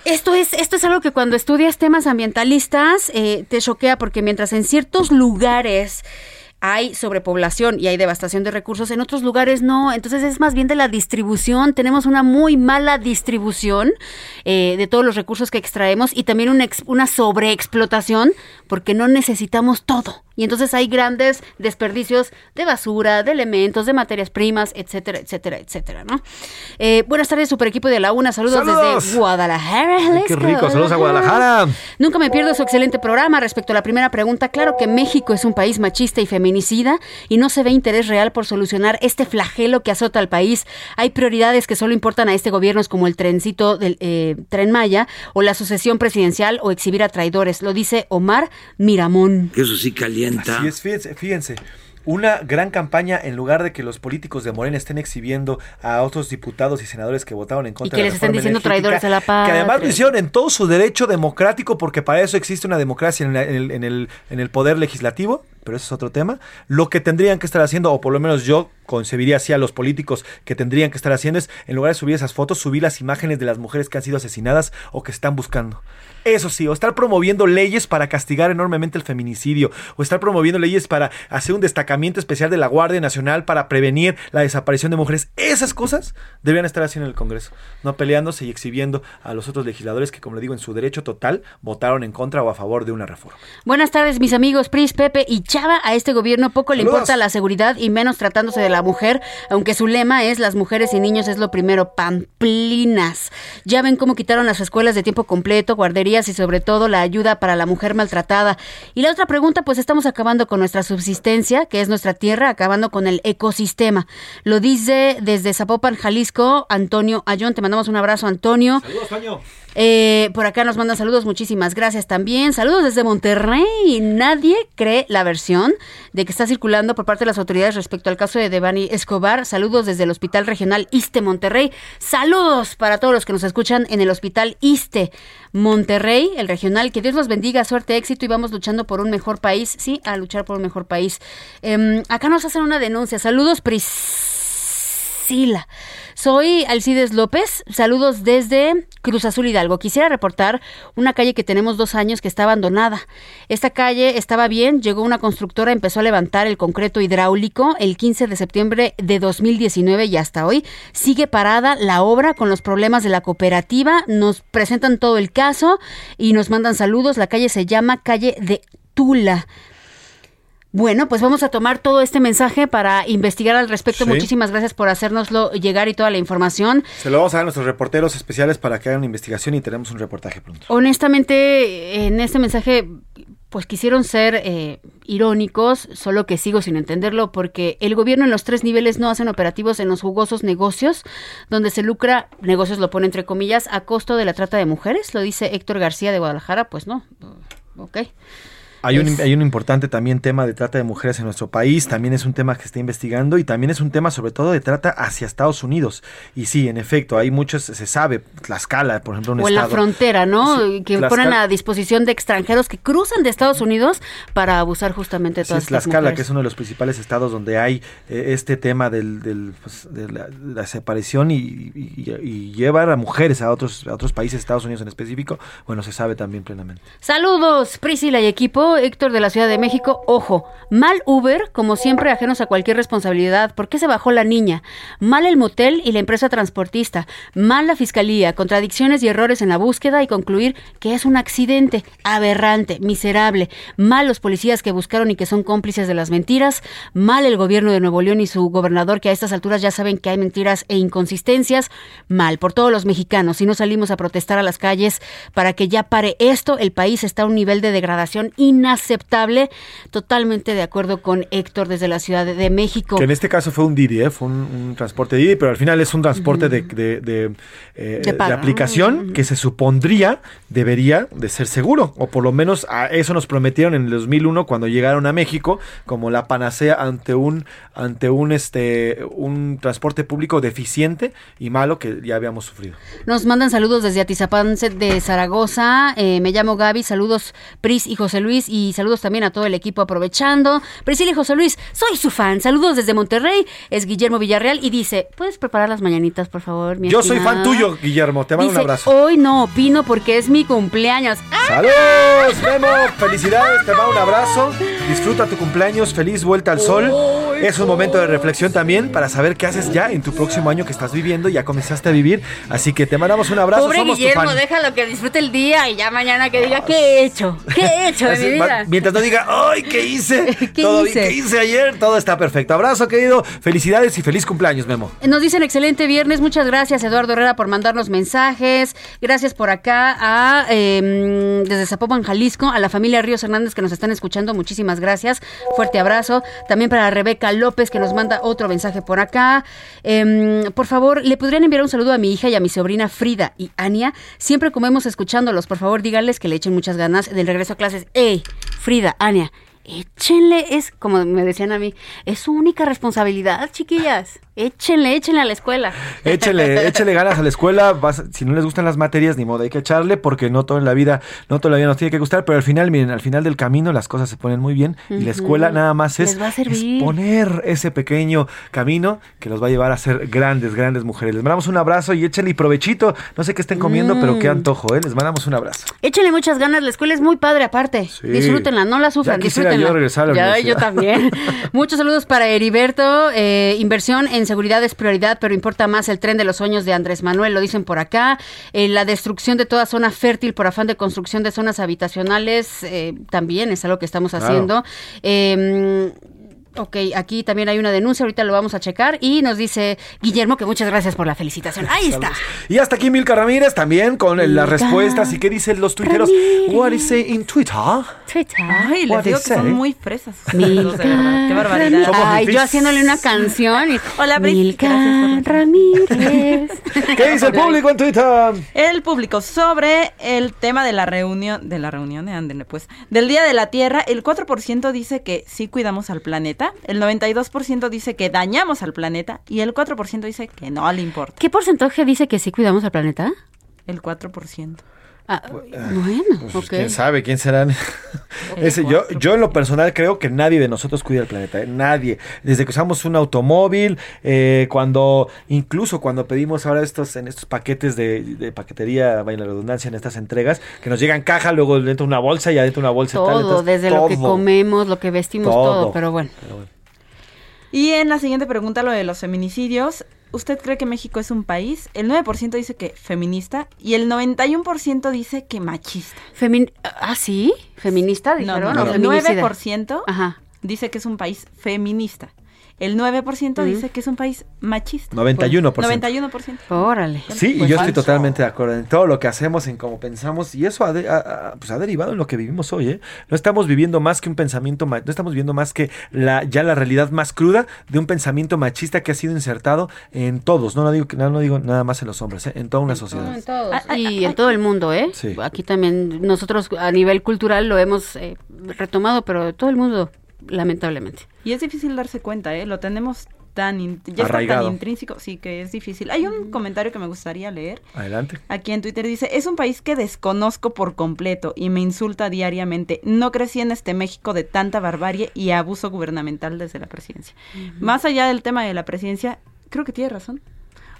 Esto es, esto es algo que cuando estudias temas ambientalistas eh, te choquea porque mientras en ciertos lugares hay sobrepoblación y hay devastación de recursos, en otros lugares no. Entonces es más bien de la distribución. Tenemos una muy mala distribución eh, de todos los recursos que extraemos y también una, una sobreexplotación porque no necesitamos todo. Y entonces hay grandes desperdicios de basura, de elementos, de materias primas, etcétera, etcétera, etcétera, ¿no? Eh, buenas tardes, super equipo de la UNA. Saludos, ¡Saludos! desde Guadalajara. Ay, qué rico, saludos a Guadalajara. Nunca me pierdo su excelente programa. Respecto a la primera pregunta, claro que México es un país machista y feminicida y no se ve interés real por solucionar este flagelo que azota al país. Hay prioridades que solo importan a este gobierno, como el trencito del eh, tren Maya o la sucesión presidencial o exhibir a traidores. Lo dice Omar Miramón. Eso sí calienta. Así es, fíjense, fíjense. Una gran campaña en lugar de que los políticos de Morena estén exhibiendo a otros diputados y senadores que votaron en contra que de la les estén diciendo traidores a la Que además lo hicieron en todo su derecho democrático porque para eso existe una democracia en, la- en el, en el- en el poder legislativo, pero eso es otro tema. Lo que tendrían que estar haciendo, o por lo menos yo concebiría así a los políticos que tendrían que estar haciendo es, en lugar de subir esas fotos, subir las imágenes de las mujeres que han sido asesinadas o que están buscando. Eso sí, o estar promoviendo leyes para castigar enormemente el feminicidio, o estar promoviendo leyes para hacer un destacamiento especial de la Guardia Nacional para prevenir la desaparición de mujeres. Esas cosas deberían estar haciendo en el Congreso, no peleándose y exhibiendo a los otros legisladores que, como le digo, en su derecho total votaron en contra o a favor de una reforma. Buenas tardes, mis amigos Pris, Pepe y Chava. A este gobierno poco le Saludos. importa la seguridad y menos tratándose de la mujer, aunque su lema es las mujeres y niños es lo primero, pamplinas. Ya ven cómo quitaron las escuelas de tiempo completo, guarderías y sobre todo la ayuda para la mujer maltratada. Y la otra pregunta, pues estamos acabando con nuestra subsistencia, que es nuestra tierra, acabando con el ecosistema. Lo dice desde Zapopan, Jalisco, Antonio Ayón. Te mandamos un abrazo, Antonio. Saludos. Eh, por acá nos mandan saludos, muchísimas gracias también. Saludos desde Monterrey. Nadie cree la versión de que está circulando por parte de las autoridades respecto al caso de Devani Escobar. Saludos desde el Hospital Regional Iste Monterrey. Saludos para todos los que nos escuchan en el Hospital Iste Monterrey, el regional. Que Dios los bendiga, suerte, éxito y vamos luchando por un mejor país. Sí, a luchar por un mejor país. Em, acá nos hacen una denuncia. Saludos, Priscila. Soy Alcides López, saludos desde Cruz Azul Hidalgo. Quisiera reportar una calle que tenemos dos años que está abandonada. Esta calle estaba bien, llegó una constructora, empezó a levantar el concreto hidráulico el 15 de septiembre de 2019 y hasta hoy sigue parada la obra con los problemas de la cooperativa. Nos presentan todo el caso y nos mandan saludos. La calle se llama calle de Tula. Bueno, pues vamos a tomar todo este mensaje para investigar al respecto. Sí. Muchísimas gracias por hacérnoslo llegar y toda la información. Se lo vamos a dar a nuestros reporteros especiales para que hagan una investigación y tenemos un reportaje pronto. Honestamente, en este mensaje, pues quisieron ser eh, irónicos, solo que sigo sin entenderlo, porque el gobierno en los tres niveles no hacen operativos en los jugosos negocios, donde se lucra, negocios lo pone entre comillas, a costo de la trata de mujeres, lo dice Héctor García de Guadalajara, pues no, ok. Hay un, hay un importante también tema de trata de mujeres en nuestro país, también es un tema que está investigando y también es un tema sobre todo de trata hacia Estados Unidos. Y sí, en efecto, hay muchos, se sabe, Tlaxcala, por ejemplo, un O en la frontera, ¿no? Sí, que Tlaxcala- ponen a disposición de extranjeros que cruzan de Estados Unidos para abusar justamente de Sí, todas es estas Tlaxcala, mujeres. que es uno de los principales estados donde hay eh, este tema del, del, pues, de la, la separación y, y- y llevar a mujeres a otros, a otros países, Estados Unidos en específico, bueno, se sabe también plenamente. Saludos, Priscila y equipo. Héctor de la Ciudad de México. Ojo, mal Uber, como siempre, ajenos a cualquier responsabilidad. ¿Por qué se bajó la niña? Mal el motel y la empresa transportista. Mal la fiscalía. Contradicciones y errores en la búsqueda y concluir que es un accidente. Aberrante, miserable. Mal los policías que buscaron y que son cómplices de las mentiras. Mal el gobierno de Nuevo León y su gobernador que a estas alturas ya saben que hay mentiras e inconsistencias. Mal por todos los mexicanos. Si no salimos a protestar a las calles para que ya pare esto, el país está a un nivel de degradación inaceptable. Totalmente de acuerdo con Héctor desde la Ciudad de, de México. Que en este caso fue un Didi, ¿eh? fue un, un transporte Didi, pero al final es un transporte de, de, de, eh, De aplicación que se supondría debería de ser seguro, o por lo menos a eso nos prometieron en el 2001 cuando llegaron a México como la panacea ante un ante un este un transporte público deficiente y malo que ya habíamos sufrido. Nos mandan saludos desde Atizapán de Zaragoza. Eh, me llamo Gaby. Saludos Pris y José Luis. Y saludos también a todo el equipo aprovechando. Priscila y José Luis, soy su fan. Saludos desde Monterrey. Es Guillermo Villarreal y dice, ¿puedes preparar las mañanitas, por favor? mi Yo soy fan estimada?" tuyo, Guillermo, te mando Dice, un abrazo. Hoy no opino porque es mi cumpleaños. ¡Saludos, Memo! Felicidades, te mando un abrazo. Disfruta tu cumpleaños, feliz vuelta al sol. Es un momento de reflexión también para saber qué haces ya en tu próximo año que estás viviendo. Ya comenzaste a vivir, así que te mandamos un abrazo. Pobre Somos tu Guillermo, fan. déjalo que disfrute el día y ya mañana que diga, ¿qué he hecho? ¿Qué he hecho de mi vida? Mientras no diga, ¡ay, qué hice! ¿Qué todo, hice? ¿Qué hice ayer? Todo está perfecto. Abrazo, querido. Felicidades y feliz cumpleaños, Memo. Nos dicen excelente viernes. Muchas gracias, Eduardo Herrera, por mandarnos mensajes. Gracias por acá a eh, desde Zapopan, Jalisco, a la familia Ríos Hernández que nos están escuchando. Muchísimas gracias. Fuerte abrazo. También para Rebeca López, que nos manda otro mensaje por acá. Em, por favor, ¿le podrían enviar un saludo a mi hija y a mi sobrina Frida y Ania? Siempre comemos escuchándolos. Por favor, díganles que le echen muchas ganas del regreso a clases. ¡Ey! Frida, Ania. Échenle, es como me decían a mí, es su única responsabilidad, chiquillas. Échenle, échenle a la escuela. Échele, échele ganas a la escuela. vas- si no les gustan las materias, ni modo, hay que echarle porque no todo en la vida, no toda la vida nos tiene que gustar. Pero al final, miren, al final del camino las cosas se ponen muy bien y la escuela nada más es, es poner ese pequeño camino que los va a llevar a ser grandes, grandes mujeres. Les mandamos un abrazo y échenle y provechito. No sé qué estén comiendo, pero qué Mm. antojo, ¿eh? Les mandamos un abrazo. Échenle muchas ganas, la escuela es muy padre aparte. Disfrútenla, no la sufran, Ya quisiera yo regresar a la ya, yo también. Muchos saludos para Heriberto. Eh, inversión en seguridad es prioridad, pero importa más el tren de los sueños de Andrés Manuel, lo dicen por acá. Eh, la destrucción de toda zona fértil por afán de construcción de zonas habitacionales eh, también es algo que estamos haciendo. Eh, Ok, aquí también hay una denuncia, ahorita lo vamos a checar y nos dice Guillermo que muchas gracias por la felicitación. Ahí está. Y hasta aquí Milka Ramírez también con las respuestas y qué dicen los tuiteros. What is it in Twitter? Twitter. Ay, les What digo que son muy fresas. Milka De verdad, Qué barbaridad. Somos Ay, yo haciéndole una canción. y- Hola. Milka Gracias por- Ramírez. ¿Qué dice el público en Twitter? El público sobre el tema de la reunión, de la reunión, de Ándele, pues, del Día de la Tierra, el 4% dice que sí cuidamos al planeta, el 92% dice que dañamos al planeta y el 4% dice que no le importa. ¿Qué porcentaje dice que sí cuidamos al planeta? El 4%. Ah, bueno, Pues, ok. ¿Quién sabe quién serán? Ese, yo, yo en lo personal creo que nadie de nosotros cuida el planeta, ¿eh? nadie. Desde que usamos un automóvil, eh, cuando incluso cuando pedimos ahora estos en estos paquetes de, de paquetería, vaya la redundancia, en estas entregas, que nos llegan caja, luego dentro una bolsa y adentro una bolsa y tal. Todo, entonces, desde lo que todo. comemos, lo que vestimos, todo, Todo. pero bueno. Y en la siguiente pregunta, lo de los feminicidios. ¿Usted cree que México es un país? El 9% dice que feminista y el 91% dice que machista. Femin ah, sí, feminista, No, no, o el feminicida? 9% Ajá. dice que es un país feminista. El 9% Ujú. dice que es un país machista. 91%. 91%. Órale. Sí, y Pues yo estoy totalmente de acuerdo en todo lo que hacemos, en cómo pensamos, y eso ha, de- ha- ha- pues ha derivado en lo que vivimos hoy. ¿eh? No estamos viviendo más que un pensamiento, ma- no estamos viviendo más que la, ya la realidad más cruda de un pensamiento machista que ha sido insertado en todos. No, no, digo, no, no digo nada más en los hombres, ¿eh? en toda una sociedad. En todos. y en todo el mundo, ¿eh? Sí. Aquí también nosotros a nivel cultural lo hemos eh, retomado, pero todo el mundo, lamentablemente. Y es difícil darse cuenta, ¿eh? Lo tenemos tan, in- ya está tan intrínseco, sí que es difícil. Hay un comentario que me gustaría leer. Adelante. Aquí en Twitter dice, es un país que desconozco por completo y me insulta diariamente. No crecí en este México de tanta barbarie y abuso gubernamental desde la presidencia. Más allá del tema de la presidencia, creo que tiene razón.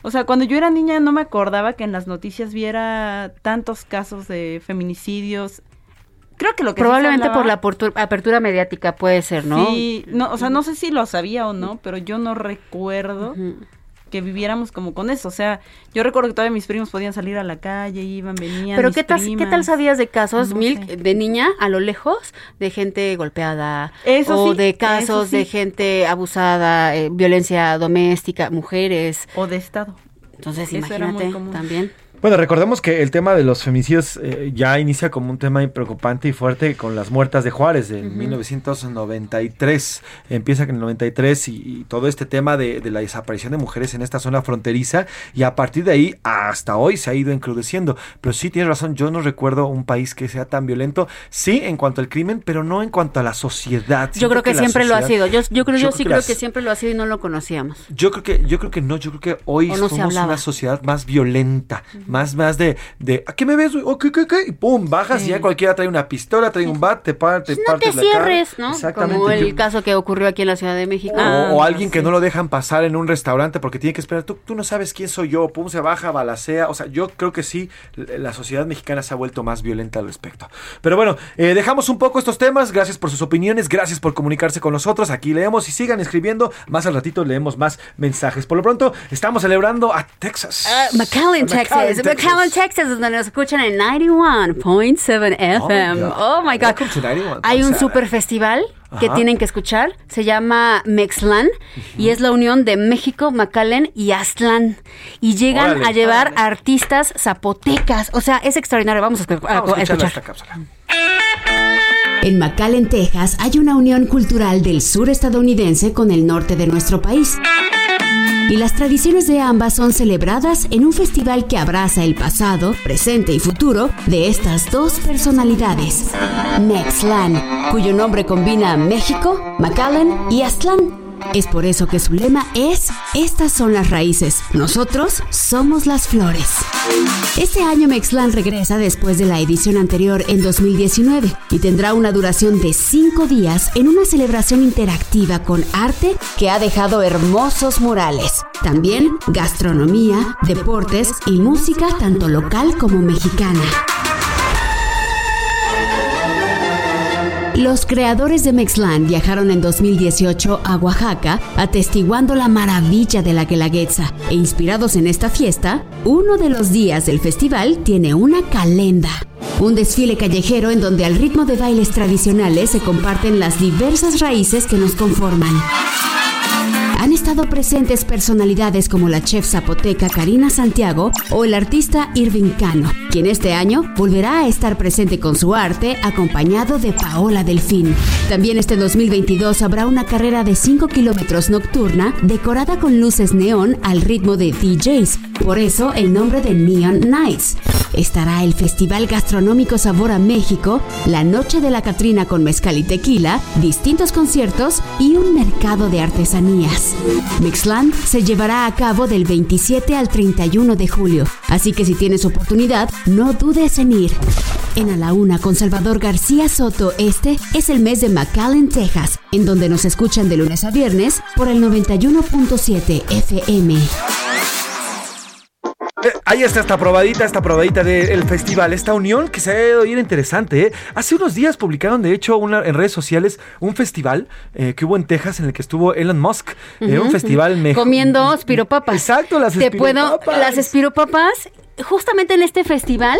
O sea, cuando yo era niña no me acordaba que en las noticias viera tantos casos de feminicidios. Creo que lo que sí se Probablemente hablaba- por la apertura, mediática puede ser, ¿no? Sí, no, o sea, no sé si lo sabía o no, pero yo no recuerdo que viviéramos como con eso. O sea, yo recuerdo que todavía mis primos podían salir a la calle, iban, venían. Pero mis ¿qué tal, ¿qué tal sabías de casos, No de niña a lo lejos, de gente golpeada? Eso o sí, de casos sí. de gente abusada, eh, violencia doméstica, mujeres. O de Estado. Entonces, Eso imagínate también. Bueno, recordemos que el tema de los feminicidios eh, ya inicia como un tema preocupante y fuerte con las muertas de Juárez de Ujú. 1993. Empieza en el 93 y, y todo este tema de, de la desaparición de mujeres en esta zona fronteriza y a partir de ahí hasta hoy se ha ido encrudeciendo. Pero sí tienes razón, yo no recuerdo un país que sea tan violento, sí en cuanto al crimen, pero no en cuanto a la sociedad. Yo creo que, siempre lo ha sido. Yo, yo creo, yo, sí creo las- que siempre lo ha sido y no lo conocíamos. yo creo que, yo creo que no, yo creo que hoy no somos una sociedad más violenta, más, más de, de ¿a qué me ves? güey? ¿O qué, qué, qué? Y pum, bajas y ya cualquiera trae una pistola, trae un bat, te, par- te No te cara. cierres, ¿no? Exactamente. Como el yo- caso que ocurrió aquí en la Ciudad de México. o, o alguien que no lo dejan pasar en un restaurante porque tiene que esperar. Tú, tú no sabes quién soy yo. Pum, se baja, balacea. O sea, yo creo que sí, la sociedad mexicana se ha vuelto más violenta al respecto. Pero bueno, eh, dejamos un poco estos temas. Gracias por sus opiniones. Gracias por comunicarse con nosotros. Aquí leemos y sigan escribiendo. Más al ratito leemos más mensajes. Por lo pronto, estamos celebrando a Texas. Ah, McAllen, Texas. McAllen, Texas, donde nos escuchan en 91.7 FM. God. Oh my God. Welcome to 91.7. Hay un super festival que Ajá. tienen que escuchar. Se llama Mexlan y es la unión de México, McAllen y Aztlán. Y llegan Órale. a llevar artistas zapotecas. O sea, es extraordinario. Vamos a, escu- Vamos escuchar. esta cápsula. En McAllen, Texas, hay una unión cultural del sur estadounidense con el norte de nuestro país. Y las tradiciones de ambas son celebradas en un festival que abraza el pasado, presente y futuro de estas dos personalidades. Mexlan, cuyo nombre combina México, McAllen y Aztlán. Es por eso que su lema es, estas son las raíces, nosotros somos las flores. Este año Mexlan regresa después de la edición anterior en 2019 y tendrá una duración de cinco días en una celebración interactiva con arte que ha dejado hermosos murales. También gastronomía, deportes y música tanto local como mexicana. Los creadores de Mexlan viajaron en 2018 a Oaxaca, atestiguando la maravilla de la Guelaguetza. E inspirados en esta fiesta, uno de los días del festival tiene una calenda. Un desfile callejero en donde al ritmo de bailes tradicionales se comparten las diversas raíces que nos conforman. Han estado presentes personalidades como la chef zapoteca Karina Santiago o el artista Irving Cano, quien este año volverá a estar presente con su arte acompañado de Paola Delfín. También este 2022 habrá una carrera de 5 kilómetros nocturna decorada con luces neón al ritmo de DJs, por eso el nombre de Neon Nights. Estará el Festival Gastronómico Sabor a México, la Noche de la Catrina con mezcal y tequila, distintos conciertos y un mercado de artesanías. Mixland se llevará a cabo del 27 al 31 de julio, así que si tienes oportunidad, no dudes en ir. En A la Una con Salvador García Soto, este es el mes de McAllen, Texas, en donde nos escuchan de lunes a viernes por el 91.7 FM. Ahí está esta probadita, esta probadita del festival, esta unión que se ha oído interesante. ¿eh? Hace unos días publicaron, de hecho, una, en redes sociales un festival eh, que hubo en Texas en el que estuvo Elon Musk. Eh, un festival mejor. Comiendo espiropapas. Exacto, las Te puedo, espiropapas. las espiropapas, justamente en este festival.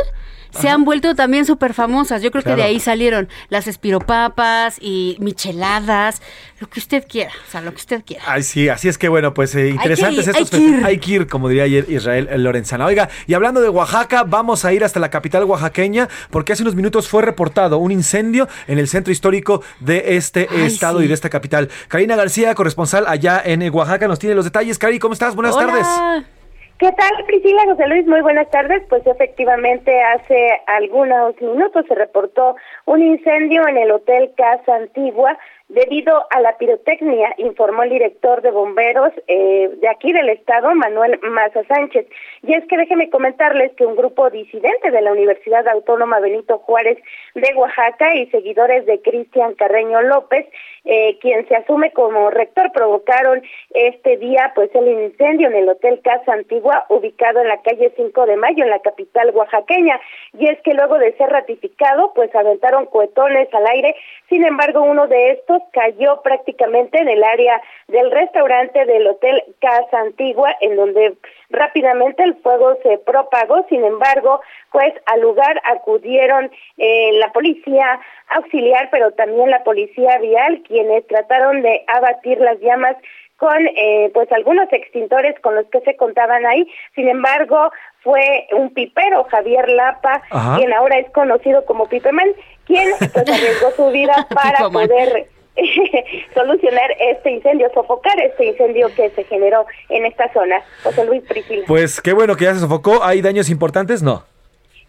Se han vuelto también súper famosas. Yo creo que de ahí salieron las espiropapas y micheladas, lo que usted quiera, o sea, lo que usted quiera. Ay, sí, así es que bueno, pues eh, interesantes ir, estos hay que ir. Hay que ir, como diría ayer Israel Lorenzana. Oiga, y hablando de Oaxaca, vamos a ir hasta la capital oaxaqueña, porque hace unos minutos fue reportado un incendio en el centro histórico de este Ay, estado sí. y de esta capital. Karina García, corresponsal allá en eh, Oaxaca, nos tiene los detalles. Cari, ¿cómo estás? Buenas Hola. tardes. ¿Qué tal, Priscila José Luis? Muy buenas tardes. Pues efectivamente, hace algunos minutos se reportó un incendio en el Hotel Casa Antigua debido a la pirotecnia, informó el director de bomberos eh, de aquí del estado, Manuel Maza Sánchez. Y es que déjeme comentarles que un grupo disidente de la Universidad Autónoma Benito Juárez de Oaxaca y seguidores de Cristian Carreño López, eh, quien se asume como rector, provocaron este día pues el incendio en el Hotel Casa Antigua, ubicado en la calle 5 de Mayo, en la capital oaxaqueña. Y es que luego de ser ratificado, pues aventaron cohetones al aire. Sin embargo, uno de estos cayó prácticamente en el área del restaurante del Hotel Casa Antigua, en donde rápidamente el fuego se propagó. Sin embargo, pues al lugar acudieron eh, la policía auxiliar, pero también la policía vial, quienes trataron de abatir las llamas con eh, pues algunos extintores con los que se contaban ahí. Sin embargo, fue un pipero, Javier Lapa, Ajá. quien ahora es conocido como Pipeman, quien pues arriesgó su vida para poder solucionar este incendio, sofocar este incendio que se generó en esta zona. José Luis Priscila. Pues qué bueno que ya se sofocó. ¿Hay daños importantes? No.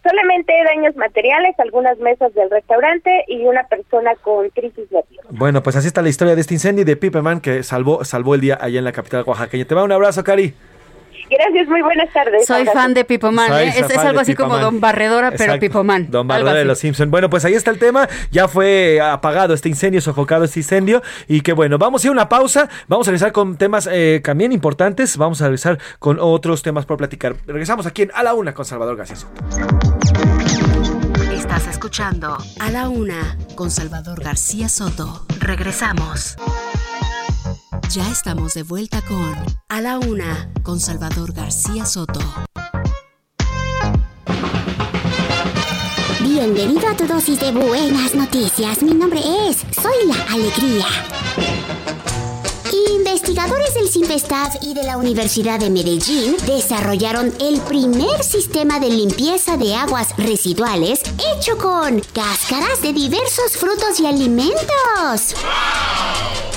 Solamente daños materiales, algunas mesas del restaurante y una persona con crisis nerviosa. Bueno, pues así está la historia de este incendio y de Pipeman que salvó, salvó el día allá en la capital oaxaqueña. Te va un abrazo, Cari. Gracias, muy buenas tardes. Soy fan de Pipoman, ¿eh? es, algo así como. Don Barredora, pero Exacto. Pipoman. Don Barbera de los Simpson. Bueno, pues ahí está el tema. Ya fue apagado este incendio, sofocado este incendio. Y que bueno, vamos a ir a una pausa. Vamos a regresar con temas eh, también importantes. Vamos a regresar con otros temas por platicar. Regresamos aquí en A la Una con Salvador García. Soto. Estás escuchando A la Una con Salvador García Soto. Regresamos. Ya estamos de vuelta con A la Una con Salvador García Soto. Bienvenido a tu dosis de buenas noticias. Mi nombre es Soy la Alegría. Investigadores del CIMPESTAF y de la Universidad de Medellín desarrollaron el primer sistema de limpieza de aguas residuales hecho con cáscaras de diversos frutos y alimentos.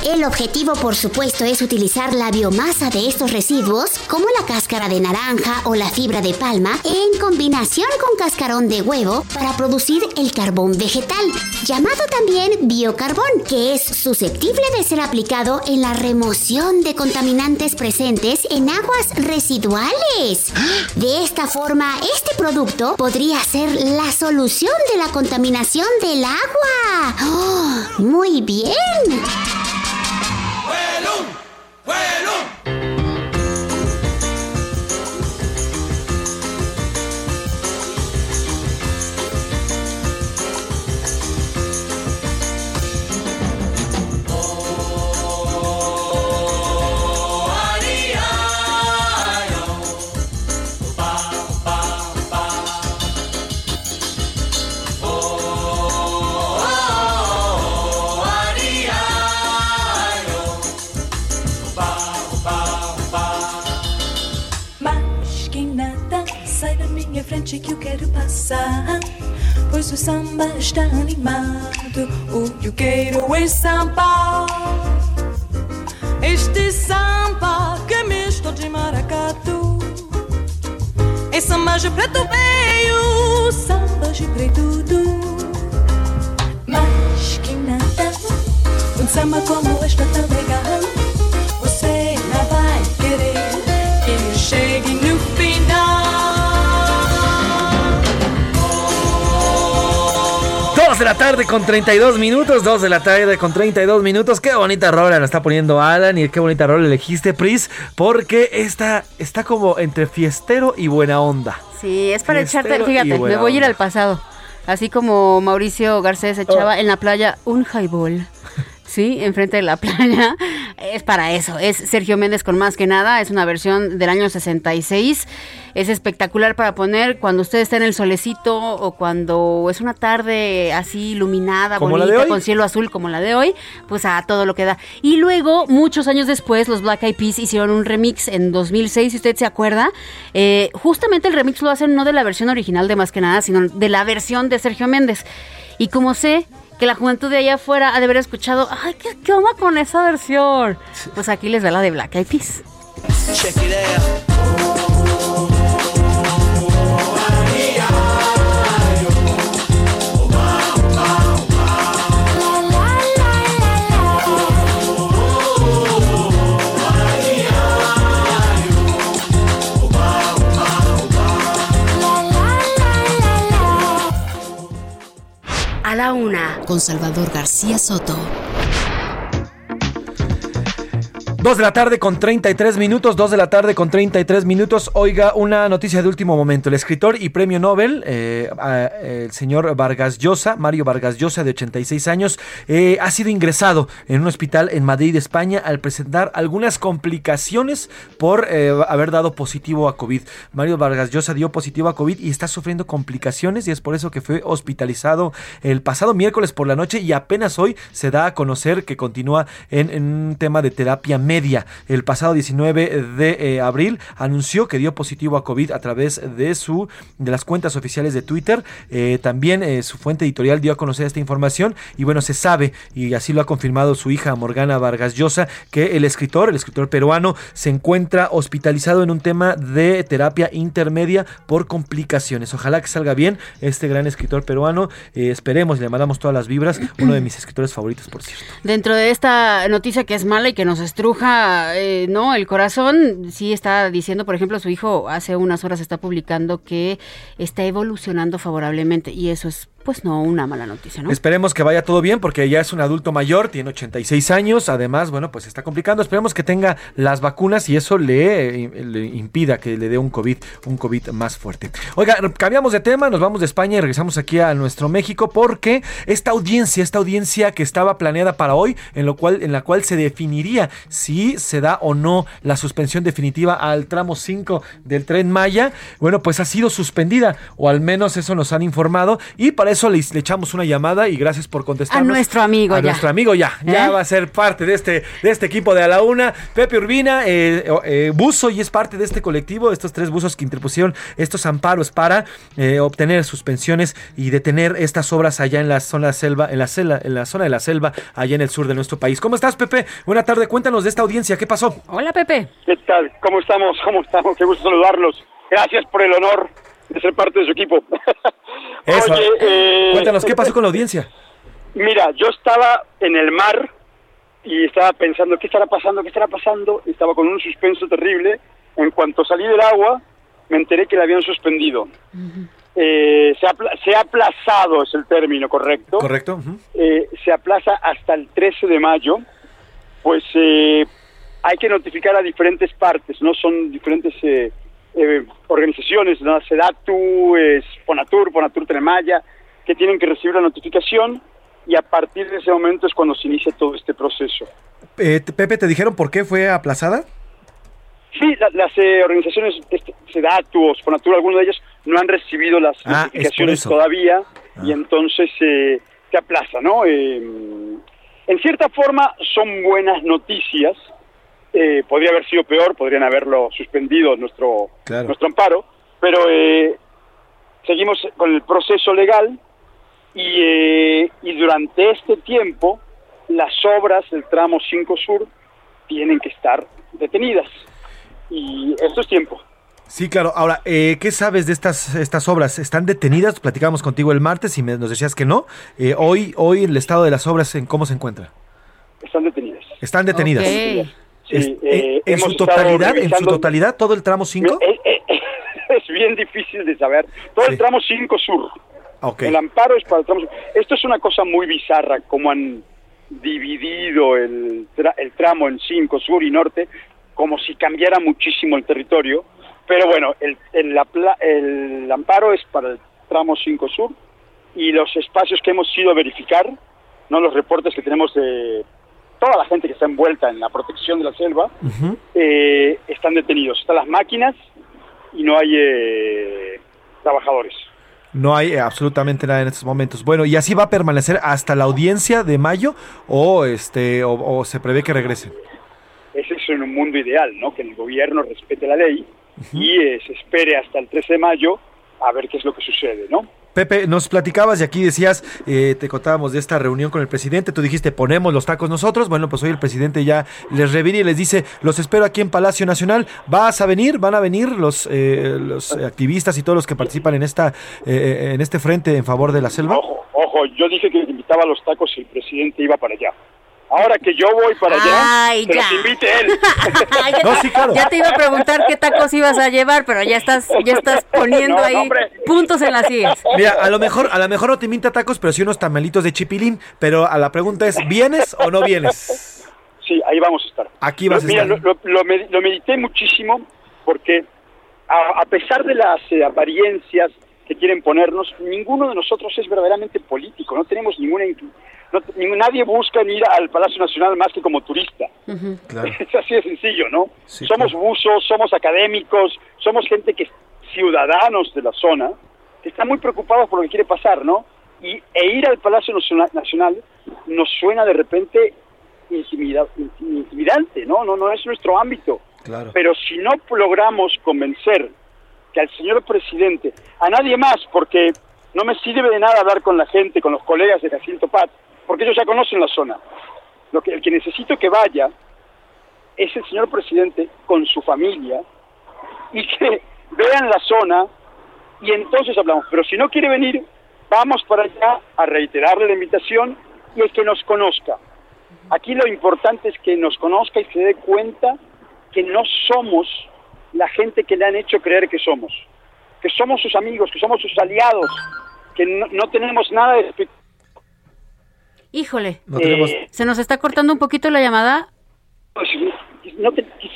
El objetivo, por supuesto, es utilizar la biomasa de estos residuos, como la cáscara de naranja o la fibra de palma, en combinación con cascarón de huevo para producir el carbón vegetal, llamado también biocarbón, que es susceptible de ser aplicado en la remoción de contaminantes presentes en aguas residuales. De esta forma, este producto podría ser la solución de la contaminación del agua. ¡Oh, muy bien! ¡Fuelum! Passar. Pois o samba está animado. O que eu quero é samba. Este samba que é misto de maracatu. É samba de preto veio, samba de preto do. Mas que nada, um samba como este tá legal. De la tarde con 32 minutos, dos de la tarde con 32 minutos. Qué bonita rola nos está poniendo Alan y qué bonita rola elegiste, Pris, porque esta está como entre fiestero y buena onda. Sí, es para Fiestero echarte, fíjate, me voy a ir al pasado. Así como Mauricio Garcés echaba en la playa un highball. Sí, enfrente de la playa. Es para eso. Es Sergio Méndez con más que nada. Es una versión del año 66. Es espectacular para poner cuando usted está en el solecito o cuando es una tarde así iluminada, bonita, con cielo azul como la de hoy. Pues a todo lo que da. Y luego, muchos años después, los Black Eyed Peas hicieron un remix en 2006, si usted se acuerda. Eh, justamente el remix lo hacen no de la versión original de más que nada, sino de la versión de Sergio Méndez. Y como sé que la juventud de allá afuera ha de haber escuchado, ay, ¿qué, qué onda con esa versión? Pues aquí les va la de Black Eyed Peas. Check it out. Salvador García Soto. Dos de la tarde con 33 minutos, dos de la tarde con 33 minutos. Oiga, una noticia de último momento. El escritor y premio Nobel, eh, el señor Vargas Llosa, Mario Vargas Llosa, de 86 años, eh, ha sido ingresado en un hospital en Madrid, España, al presentar algunas complicaciones por eh, haber dado positivo a COVID. Mario Vargas Llosa dio positivo a COVID y está sufriendo complicaciones y es por eso que fue hospitalizado el pasado miércoles por la noche y apenas hoy se da a conocer que continúa en, en un tema de terapia médica. El pasado 19 de eh, abril anunció que dio positivo a COVID a través de su de las cuentas oficiales de Twitter. Eh, también eh, su fuente editorial dio a conocer esta información y bueno, se sabe y así lo ha confirmado su hija Morgana Vargas Llosa que el escritor, el escritor peruano, se encuentra hospitalizado en un tema de terapia intermedia por complicaciones. Ojalá que salga bien este gran escritor peruano. Esperemos, le mandamos todas las vibras. Uno de mis escritores favoritos, por cierto. Dentro de esta noticia que es mala y que nos estruja, eh, no, el corazón, sí está diciendo, por ejemplo, su hijo hace unas horas está publicando que está evolucionando favorablemente y eso es, pues no, una mala noticia, ¿no? Esperemos que vaya todo bien porque ya es un adulto mayor, tiene 86 años, además, bueno, pues está complicando. Esperemos que tenga las vacunas y eso le, impida que le dé un COVID, un COVID más fuerte. Oiga, cambiamos de tema, nos vamos de España y regresamos aquí a nuestro México porque esta audiencia, esta audiencia que estaba planeada para hoy, en lo cual en la cual se definiría si se da o no la suspensión definitiva al tramo 5 del tren Maya, bueno, pues ha sido suspendida o al menos eso nos han informado y para eso le, le echamos una llamada y gracias por contestar. A nuestro amigo a ya. nuestro amigo ya, ya ¿Eh? va a ser parte de este, de este equipo de A la Una. Pepe Urbina, eh, eh, buzo y es parte de este colectivo, estos tres buzos que interpusieron estos amparos para eh, obtener suspensiones y detener estas obras allá en la zona selva, en la selva, en la zona de la selva, allá en el sur de nuestro país. ¿Cómo estás, Pepe? Buena tarde, cuéntanos de esta audiencia, ¿qué pasó? Hola, Pepe. ¿Qué tal? ¿Cómo estamos? ¿Cómo estamos? Qué gusto saludarlos. Gracias por el honor de ser parte de su equipo. Eso. Oye, eh, Cuéntanos, ¿qué pasó con la audiencia? Mira, yo estaba en el mar y estaba pensando, ¿qué estará pasando? ¿Qué estará pasando? Y estaba con un suspenso terrible. En cuanto salí del agua, me enteré que la habían suspendido. Eh, se, ha, apla- se ha aplazado, es el término correcto. Correcto. Eh, se aplaza hasta el 13 de mayo. Pues eh, hay que notificar a diferentes partes, ¿no? Son diferentes eh, organizaciones, ¿no? SEDATU, es Fonatur, Fonatur Telemaya, que tienen que recibir la notificación y a partir de ese momento es cuando se inicia todo este proceso. Eh, Pepe, ¿te dijeron por qué fue aplazada? Sí, la- las eh, organizaciones este, SEDATU o Fonatur, algunos de ellos no han recibido las Ah, notificaciones todavía y entonces eh, se aplaza, ¿no? Eh, en cierta forma son buenas noticias. Eh, podría haber sido peor, podrían haberlo suspendido nuestro, Claro. nuestro amparo, Pero eh, seguimos con el proceso legal y, eh, y durante este tiempo las obras del tramo 5 Sur tienen que estar detenidas. Y esto es tiempo. Sí, claro. Ahora, eh, ¿qué sabes de estas, estas obras? ¿Están detenidas? Platicábamos contigo el martes y me- nos decías que no. Eh, hoy, hoy el estado de las obras, ¿en cómo se encuentra? Están detenidas. Están detenidas. Sí, eh, eh, en su totalidad, en su totalidad, todo el tramo 5. Eh, eh, es bien difícil de saber. Todo el tramo 5 Sur. Ok. El amparo es para el tramo sur. Esto es una cosa muy bizarra, como han dividido el, tra- el tramo en 5 Sur y Norte, como si cambiara muchísimo el territorio. Pero bueno, el, el, la pla- el amparo es para el tramo 5 Sur y los espacios que hemos ido a verificar, no los reportes que tenemos de toda la gente que está envuelta en la protección de la selva, eh, están detenidos. Están las máquinas y no hay eh, trabajadores. No hay eh, absolutamente nada en estos momentos. Bueno, ¿y así va a permanecer hasta la audiencia de mayo o este o, o se prevé que regresen? Ese es en un mundo ideal, ¿no? Que el gobierno respete la ley y eh, se espere hasta el 13 de mayo a ver qué es lo que sucede, ¿no? Pepe, nos platicabas y aquí decías, eh, te contábamos de esta reunión con el presidente, tú dijiste, ponemos los tacos nosotros, bueno, pues hoy el presidente ya les revira y les dice, los espero aquí en Palacio Nacional, ¿vas a venir? ¿Van a venir los, eh, los activistas y todos los que participan en, esta, eh, en este frente en favor de la selva? Ojo, yo dije que invitaba a los tacos y el presidente iba para allá. Ahora que yo voy para allá, Ay, que ya. los invite él. Ya, ya te iba a preguntar qué tacos ibas a llevar, pero ya estás, ya estás poniendo No, no, ahí hombre. puntos en las sillas. Mira, a lo mejor, a lo mejor no te invita tacos, pero sí unos tamalitos de chipilín, pero a la pregunta es, ¿vienes o no vienes? Sí, ahí vamos a estar. Aquí vas a Mira, estar. Lo, lo- lo med- lo medité muchísimo porque a, a pesar de las eh, apariencias que quieren ponernos, ninguno de nosotros es verdaderamente político, no tenemos ninguna... no nadie busca en ir al Palacio Nacional más que como turista. Es así de sencillo, ¿no? somos buzos, somos académicos, somos gente que ciudadanos de la zona que están muy preocupados por lo que quiere pasar, ¿no? Y e ir al Palacio Nacional, Nacional nos suena de repente intimida- inti- intimidante, ¿no? No, no es nuestro ámbito. Claro. Pero si no logramos convencer que al señor presidente, a nadie más, porque no me sirve de nada hablar con la gente, con los colegas de Jacinto Paz, porque ellos ya conocen la zona. Lo que, el que necesito que vaya es el señor presidente con su familia y que vean la zona y entonces hablamos. Pero si no quiere venir, vamos para allá a reiterarle la invitación y el que nos conozca. Aquí lo importante es que nos conozca y se dé cuenta que no somos la gente que le han hecho creer que somos, que somos sus amigos, que somos sus aliados, que no, no tenemos nada de. Híjole, No tenemos- Eh, se nos está cortando un poquito la llamada. no te- que,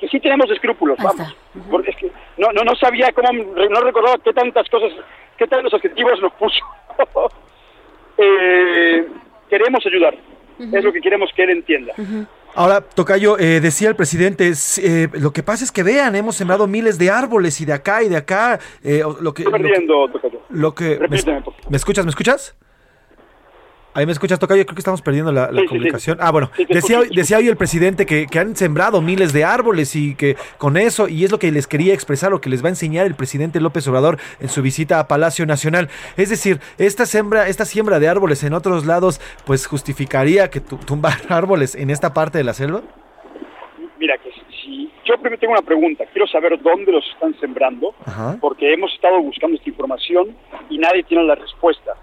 que sí tenemos escrúpulos, vamos. Porque es que no, no, no sabía cómo, no recordaba qué tantas cosas, qué tantos adjetivos nos puso. Eh, queremos ayudar, es lo que queremos que él entienda. Ahora, Tocayo, eh, decía el presidente, eh, lo que pasa es que vean, hemos sembrado miles de árboles y de acá y de acá. eh, lo que, Estoy lo que- perdiendo, Tocayo. Lo que, me, Repíteme, ¿Me escuchas? ¿Me escuchas? Ahí me escuchas, Tocayo. Creo que estamos perdiendo la, la Sí, sí, sí. comunicación. Ah, bueno. Decía, decía hoy el presidente que, que han sembrado miles de árboles y que con eso, y es lo que les quería expresar, lo que les va a enseñar el presidente López Obrador en su visita a Palacio Nacional. Es decir, esta siembra, esta siembra de árboles en otros lados, pues justificaría que tu- tumbar árboles en esta parte de la selva. Mira, que si yo primero tengo una pregunta, quiero saber dónde los están sembrando, Ajá. porque hemos estado buscando esta información y nadie tiene la respuesta.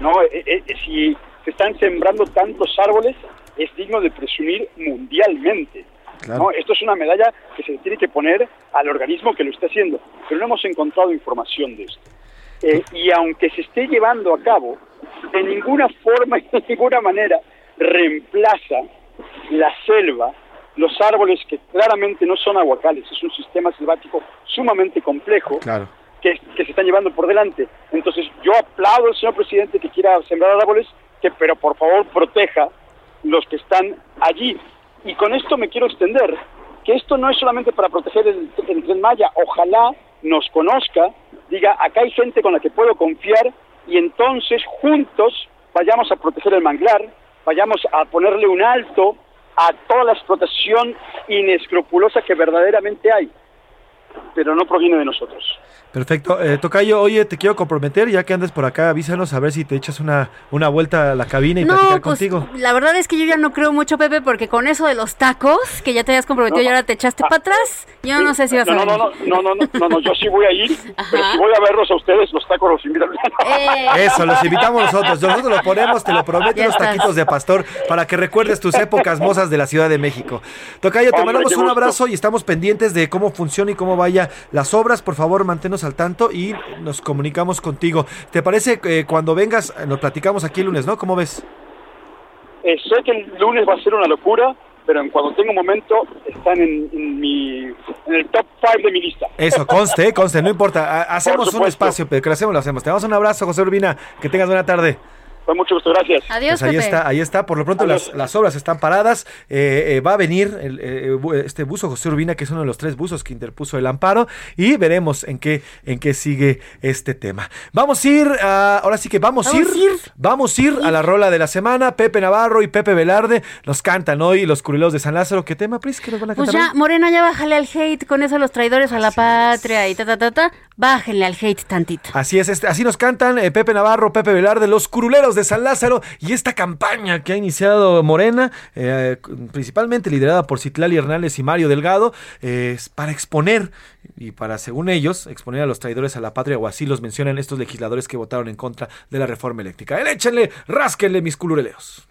¿no? Eh, eh, eh, si se están sembrando tantos árboles, es digno de presumir mundialmente. ¿no? Esto es una medalla que se tiene que poner al organismo que lo está haciendo, pero no hemos encontrado información de esto. Eh, y aunque se esté llevando a cabo, de ninguna forma y de ninguna manera reemplaza la selva, los árboles que claramente no son aguacales, es un sistema selvático sumamente complejo Claro. que, que se están llevando por delante. Entonces yo aplaudo al señor presidente que quiera sembrar árboles, pero por favor proteja los que están allí. Y con esto me quiero extender, que esto no es solamente para proteger el, el Tren Maya, ojalá nos conozca, diga, acá hay gente con la que puedo confiar y entonces juntos vayamos a proteger el manglar, vayamos a ponerle un alto a toda la explotación inescrupulosa que verdaderamente hay. pero no proviene de nosotros. Perfecto. Eh, Tocayo, oye, te quiero comprometer, ya que andes por acá, avísanos a ver si te echas una, una vuelta a la cabina y no, platicar pues, contigo. La verdad es que yo ya no creo mucho, Pepe, porque con eso de los tacos, que ya te habías comprometido y ahora te echaste ah. para atrás, yo no sé si vas no, a... No, no, no, no, no, no, no, yo sí voy a ir, pero si voy a verlos a ustedes, los tacos los invitan. Eh. Eso, los invitamos nosotros. Nosotros los ponemos, te lo prometo, los taquitos de pastor, para que recuerdes tus épocas mozas de la Ciudad de México. Tocayo, te mandamos un abrazo y estamos pendientes de cómo funciona y cómo vaya las obras. Por favor, manténnos al tanto y nos comunicamos contigo. ¿Te parece eh, cuando vengas, eh, nos platicamos aquí el lunes, ¿no? ¿Cómo ves? Eh, sé que el lunes va a ser una locura, pero en cuando tenga un momento están en, en mi, en el top 5 de mi lista. Eso, conste, eh, conste, no importa. Ha- Hacemos un espacio, pero que lo hacemos, lo hacemos. Te damos un abrazo, José Urbina. Que tengas buena tarde. Con mucho gusto, gracias. Adiós, Pues ahí Pepe. está, ahí está. Por lo pronto las, las obras están paradas. Eh, eh, va a venir el, eh, este buzo José Urbina, que es uno de los tres buzos que interpuso el amparo, y veremos en qué, en qué sigue este tema. Vamos a ir, a- ahora sí que vamos, a ir, vamos a ir a la rola de la semana. Pepe Navarro y Pepe Velarde nos cantan hoy los curuleros de San Lázaro. ¿Qué tema, Pris? ¿Qué nos van a Pues cantar? ya, hoy? Morena, ya bájale al hate con eso los traidores a la patria y ta, ta, ta, ta. Bájenle al hate tantito. Así es, este- así nos cantan eh, Pepe Navarro, Pepe Velarde, los curuleros de San Lázaro y esta campaña que ha iniciado Morena, eh, principalmente liderada por Citlali Hernández y Mario Delgado, eh, es para exponer y para, según ellos, exponer a los traidores a la patria o así los mencionan estos legisladores que votaron en contra de la reforma eléctrica. El échenle, rásquenle mis curuleros.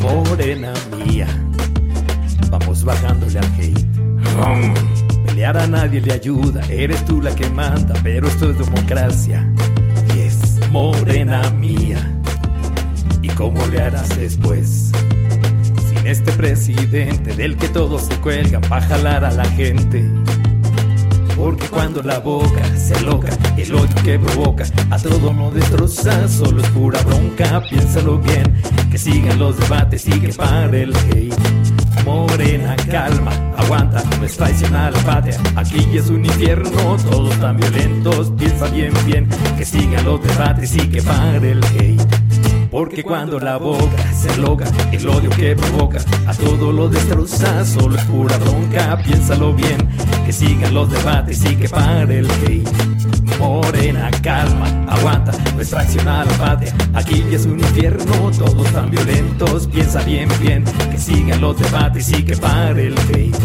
Morena mía, vamos bajándole al hate. A nadie le ayuda, eres tú la que manda, pero esto es democracia. Y es morena mía. ¿Y cómo le harás después? Sin este presidente del que todos se cuelgan para jalar a la gente. Porque cuando la boca se loca, el odio que provoca a todo no destroza, solo es pura bronca. Piénsalo bien, que sigan los debates y que pare el hate. Morena, calma, aguanta, no es traición a la patria. Aquí es un infierno, todos tan violentos. Piensa bien, bien, que sigan los debates y que pare el hate. Porque cuando la boca se loca, el odio que provoca a todo lo destroza, solo es pura bronca. Piénsalo bien, que sigan los debates y que pare el hate. Morena, calma, aguanta, no es a la patria. Aquí ya es un infierno, todos tan violentos. Piensa bien, bien, que sigan los debates y que pare el hate.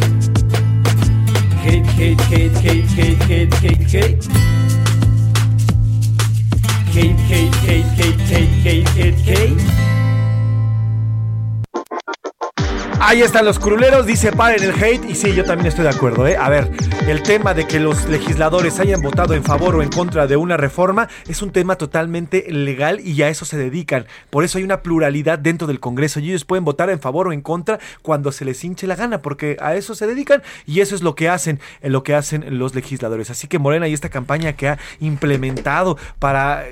Hate, hate, hate, hate, hate, hate, hate, hate. K K K K K K K K. Ahí están los curuleros, dice paren el hate. Y sí, yo también estoy de acuerdo. ¿eh? A ver, el tema de que los legisladores hayan votado en favor o en contra de una reforma es un tema totalmente legal y a eso se dedican. Por eso hay una pluralidad dentro del Congreso y ellos pueden votar en favor o en contra cuando se les hinche la gana, porque a eso se dedican y eso es lo que hacen, eh, lo que hacen los legisladores. Así que Morena y esta campaña que ha implementado para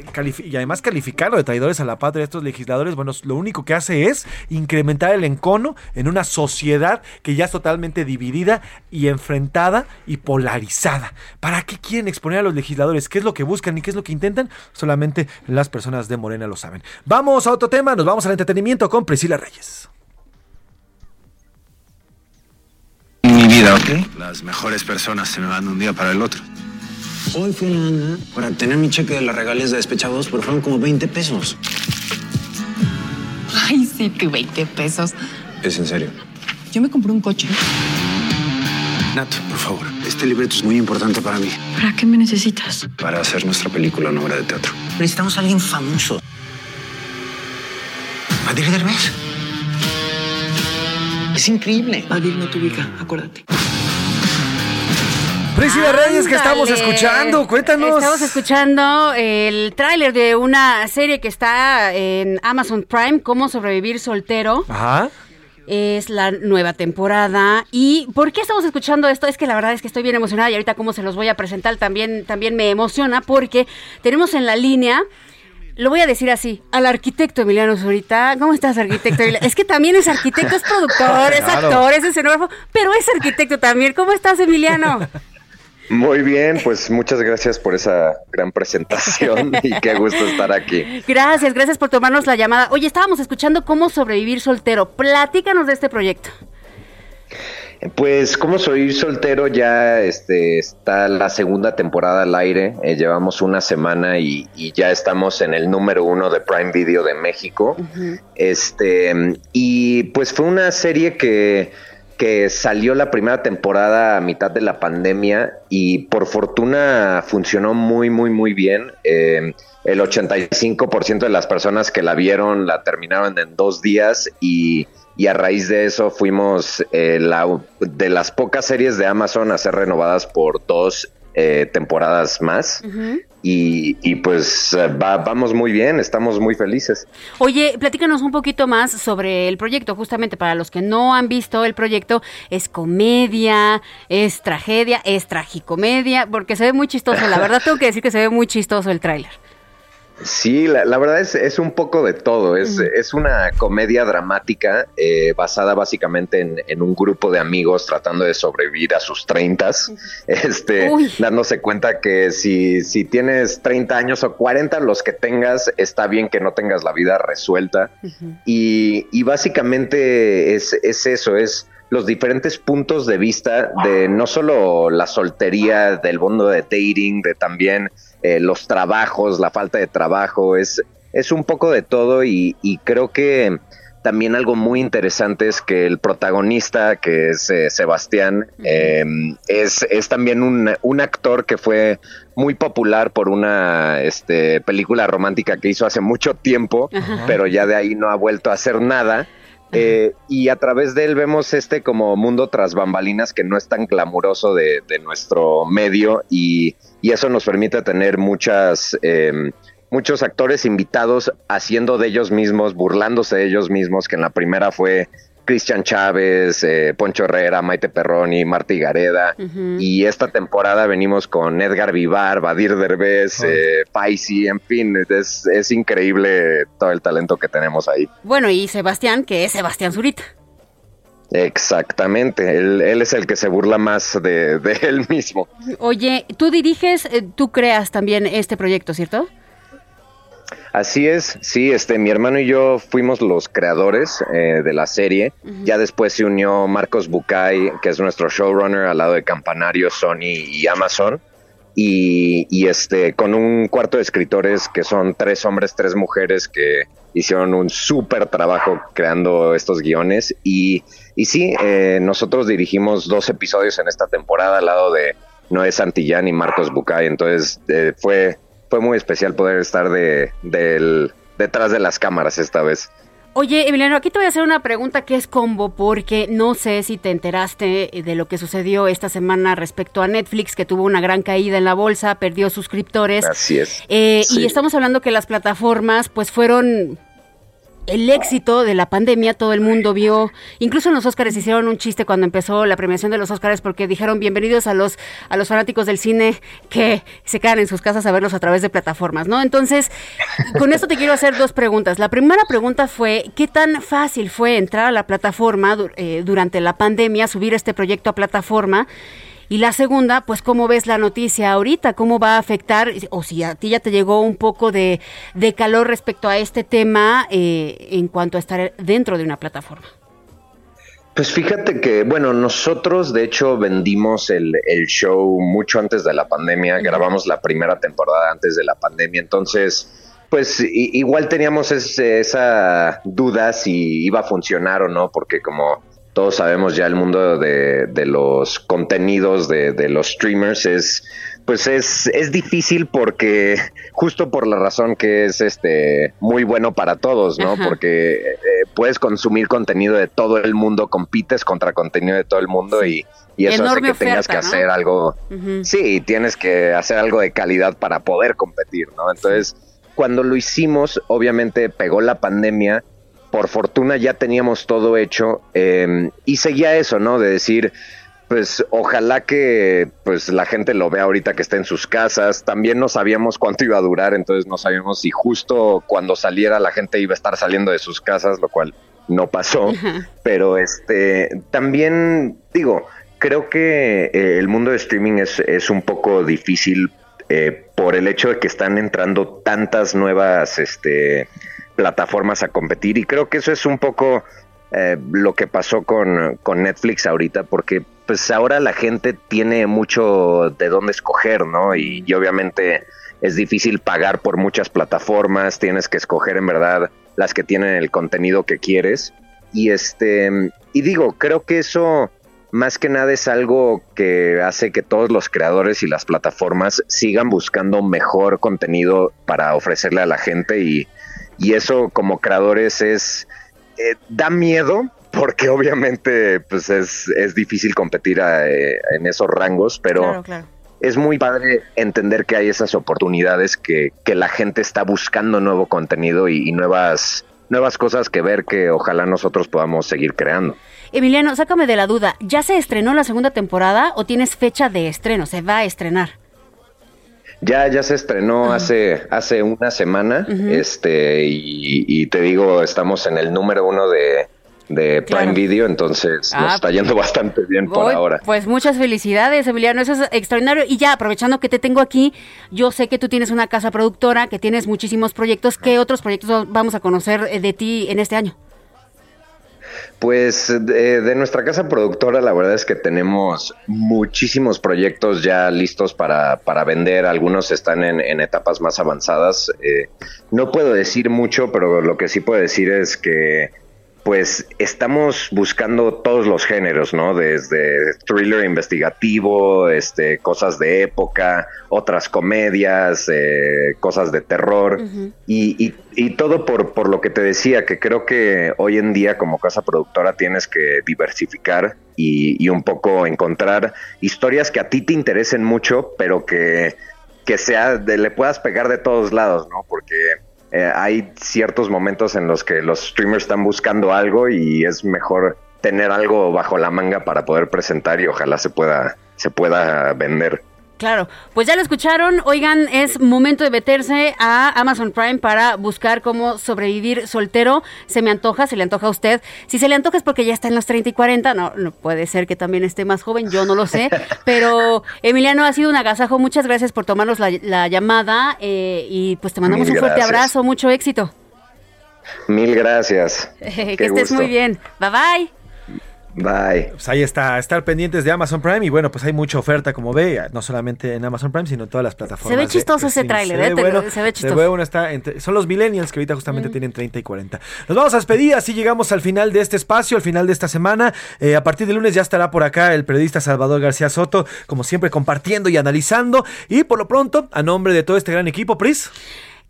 y además calificarlo de traidores a la patria estos legisladores, bueno, lo único que hace es incrementar el encono en una sociedad que ya es totalmente dividida y enfrentada y polarizada. ¿Para qué quieren exponer a los legisladores? ¿Qué es lo que buscan y qué es lo que intentan? Solamente las personas de Morena lo saben. Vamos a otro tema, nos vamos al entretenimiento con Priscila Reyes. mi vida, ¿ok? Las mejores personas se me van de un día para el otro. Hoy fui a la ANA para tener mi cheque de las regalías de despechados, pero fueron como 20 pesos. Ay, sí, que 20 pesos. Es en serio. Yo me compré un coche. Nat, por favor, este libreto es muy importante para mí. ¿Para qué me necesitas? Para hacer nuestra película, una obra de teatro. Necesitamos a alguien famoso. Adil Derbez. Es increíble. Adil no te ubica, acuérdate. Priscila Reyes, que estamos escuchando? Cuéntanos. Estamos escuchando el tráiler de una serie que está en Amazon Prime, Cómo sobrevivir soltero. Ajá. Es la nueva temporada. ¿Y por qué estamos escuchando esto? Es que la verdad es que estoy bien emocionada y ahorita cómo se los voy a presentar también, también me emociona porque tenemos en la línea... Lo voy a decir así, al arquitecto Emiliano Zurita. ¿Cómo estás, arquitecto? Es que también es arquitecto, es productor, es Claro. actor, es escenógrafo, pero es arquitecto también. ¿Cómo estás, Emiliano? Muy bien, pues muchas gracias por esa gran presentación y qué gusto estar aquí. Gracias, gracias por tomarnos la llamada. Oye, estábamos escuchando cómo sobrevivir soltero. Platícanos de este proyecto. Pues como soy soltero ya este, está la segunda temporada al aire, eh, llevamos una semana y, y, ya estamos en el número uno de Prime Video de México. Este y pues fue una serie que que salió la primera temporada a mitad de la pandemia y por fortuna funcionó muy, muy, muy bien. Eh, el 85% de las personas que la vieron la terminaron en dos días y, y a raíz de eso fuimos eh, la, de las pocas series de Amazon a ser renovadas por dos eh, temporadas más. y, y, pues va, vamos muy bien, estamos muy felices. Oye, platícanos un poquito más sobre el proyecto, justamente para los que no han visto el proyecto, es comedia, es tragedia, es tragicomedia, porque se ve muy chistoso, la verdad tengo que decir que se ve muy chistoso el tráiler. Sí, la, la, verdad es, es un poco de todo. Es, es una comedia dramática eh, basada básicamente en, en, un grupo de amigos tratando de sobrevivir a sus treintas, este, Uy. dándose cuenta que si, si tienes 30 años o 40, los que tengas, está bien que no tengas la vida resuelta. Uh -huh. y, y, básicamente es, es eso, es los diferentes puntos de vista de no solo la soltería, del mundo de dating, de también eh, los trabajos, la falta de trabajo, es, es un poco de todo y, y, creo que también algo muy interesante es que el protagonista, que es eh, Sebastián, eh, es, es, también un, un, actor que fue muy popular por una este, película romántica que hizo hace mucho tiempo, Ajá. pero ya de ahí no ha vuelto a hacer nada. Eh, y a través de él vemos este como mundo tras bambalinas que no es tan glamuroso de, de nuestro medio y, y, eso nos permite tener muchas, eh, muchos actores invitados haciendo de ellos mismos, burlándose de ellos mismos, que en la primera fue Cristian Chávez, eh, Poncho Herrera, Maite Perroni, Marta Gareda. Uh -huh. Y esta temporada venimos con Edgar Vivar, Badir Derbez, eh, Paisi, en fin, es, es, increíble todo el talento que tenemos ahí. Bueno, y Sebastián, que es Sebastián Zurita. Exactamente, él, él, es el que se burla más de, de él mismo. Oye, tú diriges, eh, tú creas también este proyecto, ¿cierto? Así es, sí, este, mi hermano y yo fuimos los creadores eh, de la serie. Uh -huh. Ya después se unió Marcos Bucay, que es nuestro showrunner al lado de Campanario, Sony y Amazon. Y, y, este, con un cuarto de escritores que son tres hombres, tres mujeres que hicieron un súper trabajo creando estos guiones. Y, y sí, eh, nosotros dirigimos dos episodios en esta temporada al lado de Noé Santillán y Marcos Bucay. Entonces eh, fue fue muy especial poder estar de, de, detrás de las cámaras esta vez. Oye, Emiliano, aquí te voy a hacer una pregunta que es combo, porque no sé si te enteraste de lo que sucedió esta semana respecto a Netflix, que tuvo una gran caída en la bolsa, perdió suscriptores. Así es. Eh, sí. Y estamos hablando que las plataformas, pues fueron el éxito de la pandemia, todo el mundo vio, incluso en los Óscares hicieron un chiste cuando empezó la premiación de los Óscares porque dijeron bienvenidos a los a los fanáticos del cine que se quedan en sus casas a verlos a través de plataformas, ¿no? Entonces, con esto te quiero hacer dos preguntas. La primera pregunta fue, ¿qué tan fácil fue entrar a la plataforma eh, durante la pandemia, subir este proyecto a plataforma? Y la segunda, pues cómo ves la noticia ahorita, cómo va a afectar, o si a ti ya te llegó un poco de, de calor respecto a este tema eh, en cuanto a estar dentro de una plataforma. Pues fíjate que, bueno, nosotros de hecho vendimos el, el show mucho antes de la pandemia, grabamos la primera temporada antes de la pandemia, entonces pues igual teníamos ese, esa duda si iba a funcionar o no, porque como todos sabemos ya el mundo de, de los contenidos de, de, los streamers es pues es, es difícil porque justo por la razón que es este muy bueno para todos, ¿no? Ajá. Porque eh, puedes consumir contenido de todo el mundo, compites contra contenido de todo el mundo sí. y, y eso Enorme hace que tengas que ¿no? hacer algo, uh -huh. sí, tienes que hacer algo de calidad para poder competir, ¿no? Entonces, sí. cuando lo hicimos, obviamente pegó la pandemia por fortuna ya teníamos todo hecho eh, y seguía eso, ¿no? De decir, pues ojalá que pues la gente lo vea ahorita que está en sus casas. También no sabíamos cuánto iba a durar, entonces no sabíamos si justo cuando saliera la gente iba a estar saliendo de sus casas, lo cual no pasó. Pero este también digo, creo que eh, el mundo de streaming es, es un poco difícil eh, por el hecho de que están entrando tantas nuevas este plataformas a competir y creo que eso es un poco eh, lo que pasó con, con Netflix ahorita, porque pues ahora la gente tiene mucho de dónde escoger, ¿no? Y, y, obviamente es difícil pagar por muchas plataformas, tienes que escoger en verdad las que tienen el contenido que quieres. Y este, y digo, creo que eso más que nada es algo que hace que todos los creadores y las plataformas sigan buscando mejor contenido para ofrecerle a la gente y, y eso como creadores es eh, da miedo porque obviamente pues es, es difícil competir a, eh, en esos rangos, pero Claro, claro. es muy padre entender que hay esas oportunidades que, que la gente está buscando nuevo contenido y, y nuevas nuevas cosas que ver que ojalá nosotros podamos seguir creando. Emiliano, sácame de la duda. ¿Ya se estrenó la segunda temporada o tienes fecha de estreno? ¿Se va a estrenar? Ya, ya se estrenó hace, hace una semana, este, y, y te digo, estamos en el número uno de, de Prime. Video, entonces Ah, nos está yendo bastante bien por ahora. Pues muchas felicidades, Emiliano. Eso es extraordinario. Y ya, aprovechando que te tengo aquí, yo sé que tú tienes una casa productora, que tienes muchísimos proyectos. ¿Qué otros proyectos vamos a conocer eh, de ti en este año? Pues de, de nuestra casa productora, la verdad es que tenemos muchísimos proyectos ya listos para, para vender. Algunos están en, en etapas más avanzadas. Eh, no puedo decir mucho, pero lo que sí puedo decir es que pues estamos buscando todos los géneros, ¿no? Desde thriller investigativo, este, cosas de época, otras comedias, eh, cosas de terror. Y, y- y todo por, por lo que te decía, que creo que hoy en día como casa productora tienes que diversificar y, y un poco encontrar historias que a ti te interesen mucho, pero que, que sea de, le puedas pegar de todos lados, ¿no? Porque eh, hay ciertos momentos en los que los streamers están buscando algo y es mejor tener algo bajo la manga para poder presentar y ojalá se pueda, se pueda vender. Claro, pues ya lo escucharon. Oigan, es momento de meterse a Amazon Prime para buscar cómo sobrevivir soltero. Se me antoja, se le antoja a usted. Si se le antoja es porque ya está en los 30 y 40. No, no puede ser que también esté más joven, yo no lo sé. Pero Emiliano, ha sido un agasajo. Muchas gracias por tomarnos la, la llamada eh, y pues te mandamos Mil un fuerte gracias. abrazo, mucho éxito. Mil gracias. que Qué estés gusto. muy bien. Bye bye. Bye. Pues ahí está, estar pendientes de Amazon Prime y bueno, pues hay mucha oferta como ve, no solamente en Amazon Prime, sino en todas las plataformas. Se ve de chistoso ese tráiler, Se ¿eh? bueno, se ve chistoso. ve bueno, está entre- son los millennials que ahorita justamente tienen 30 y 40. Nos vamos a despedir, así llegamos al final de este espacio, al final de esta semana. Eh, a partir de lunes ya estará por acá el periodista Salvador García Soto, como siempre compartiendo y analizando. Y por lo pronto, a nombre de todo este gran equipo, Pris.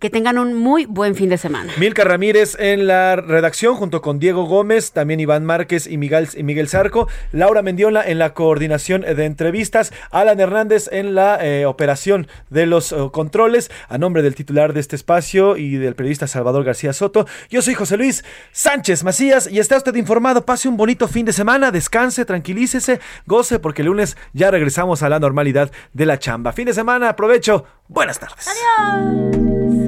Que tengan un muy buen fin de semana. Milka Ramírez en la redacción, junto con Diego Gómez, también Iván Márquez y Miguel, y Miguel Zarco, Laura Mendiola en la coordinación de entrevistas, Alan Hernández en la eh, operación de los eh, controles, a nombre del titular de este espacio y del periodista Salvador García Soto. Yo soy José Luis Sánchez Macías y está usted informado. Pase un bonito fin de semana, descanse, tranquilícese, goce, porque el lunes ya regresamos a la normalidad de la chamba. Fin de semana, aprovecho. Buenas tardes.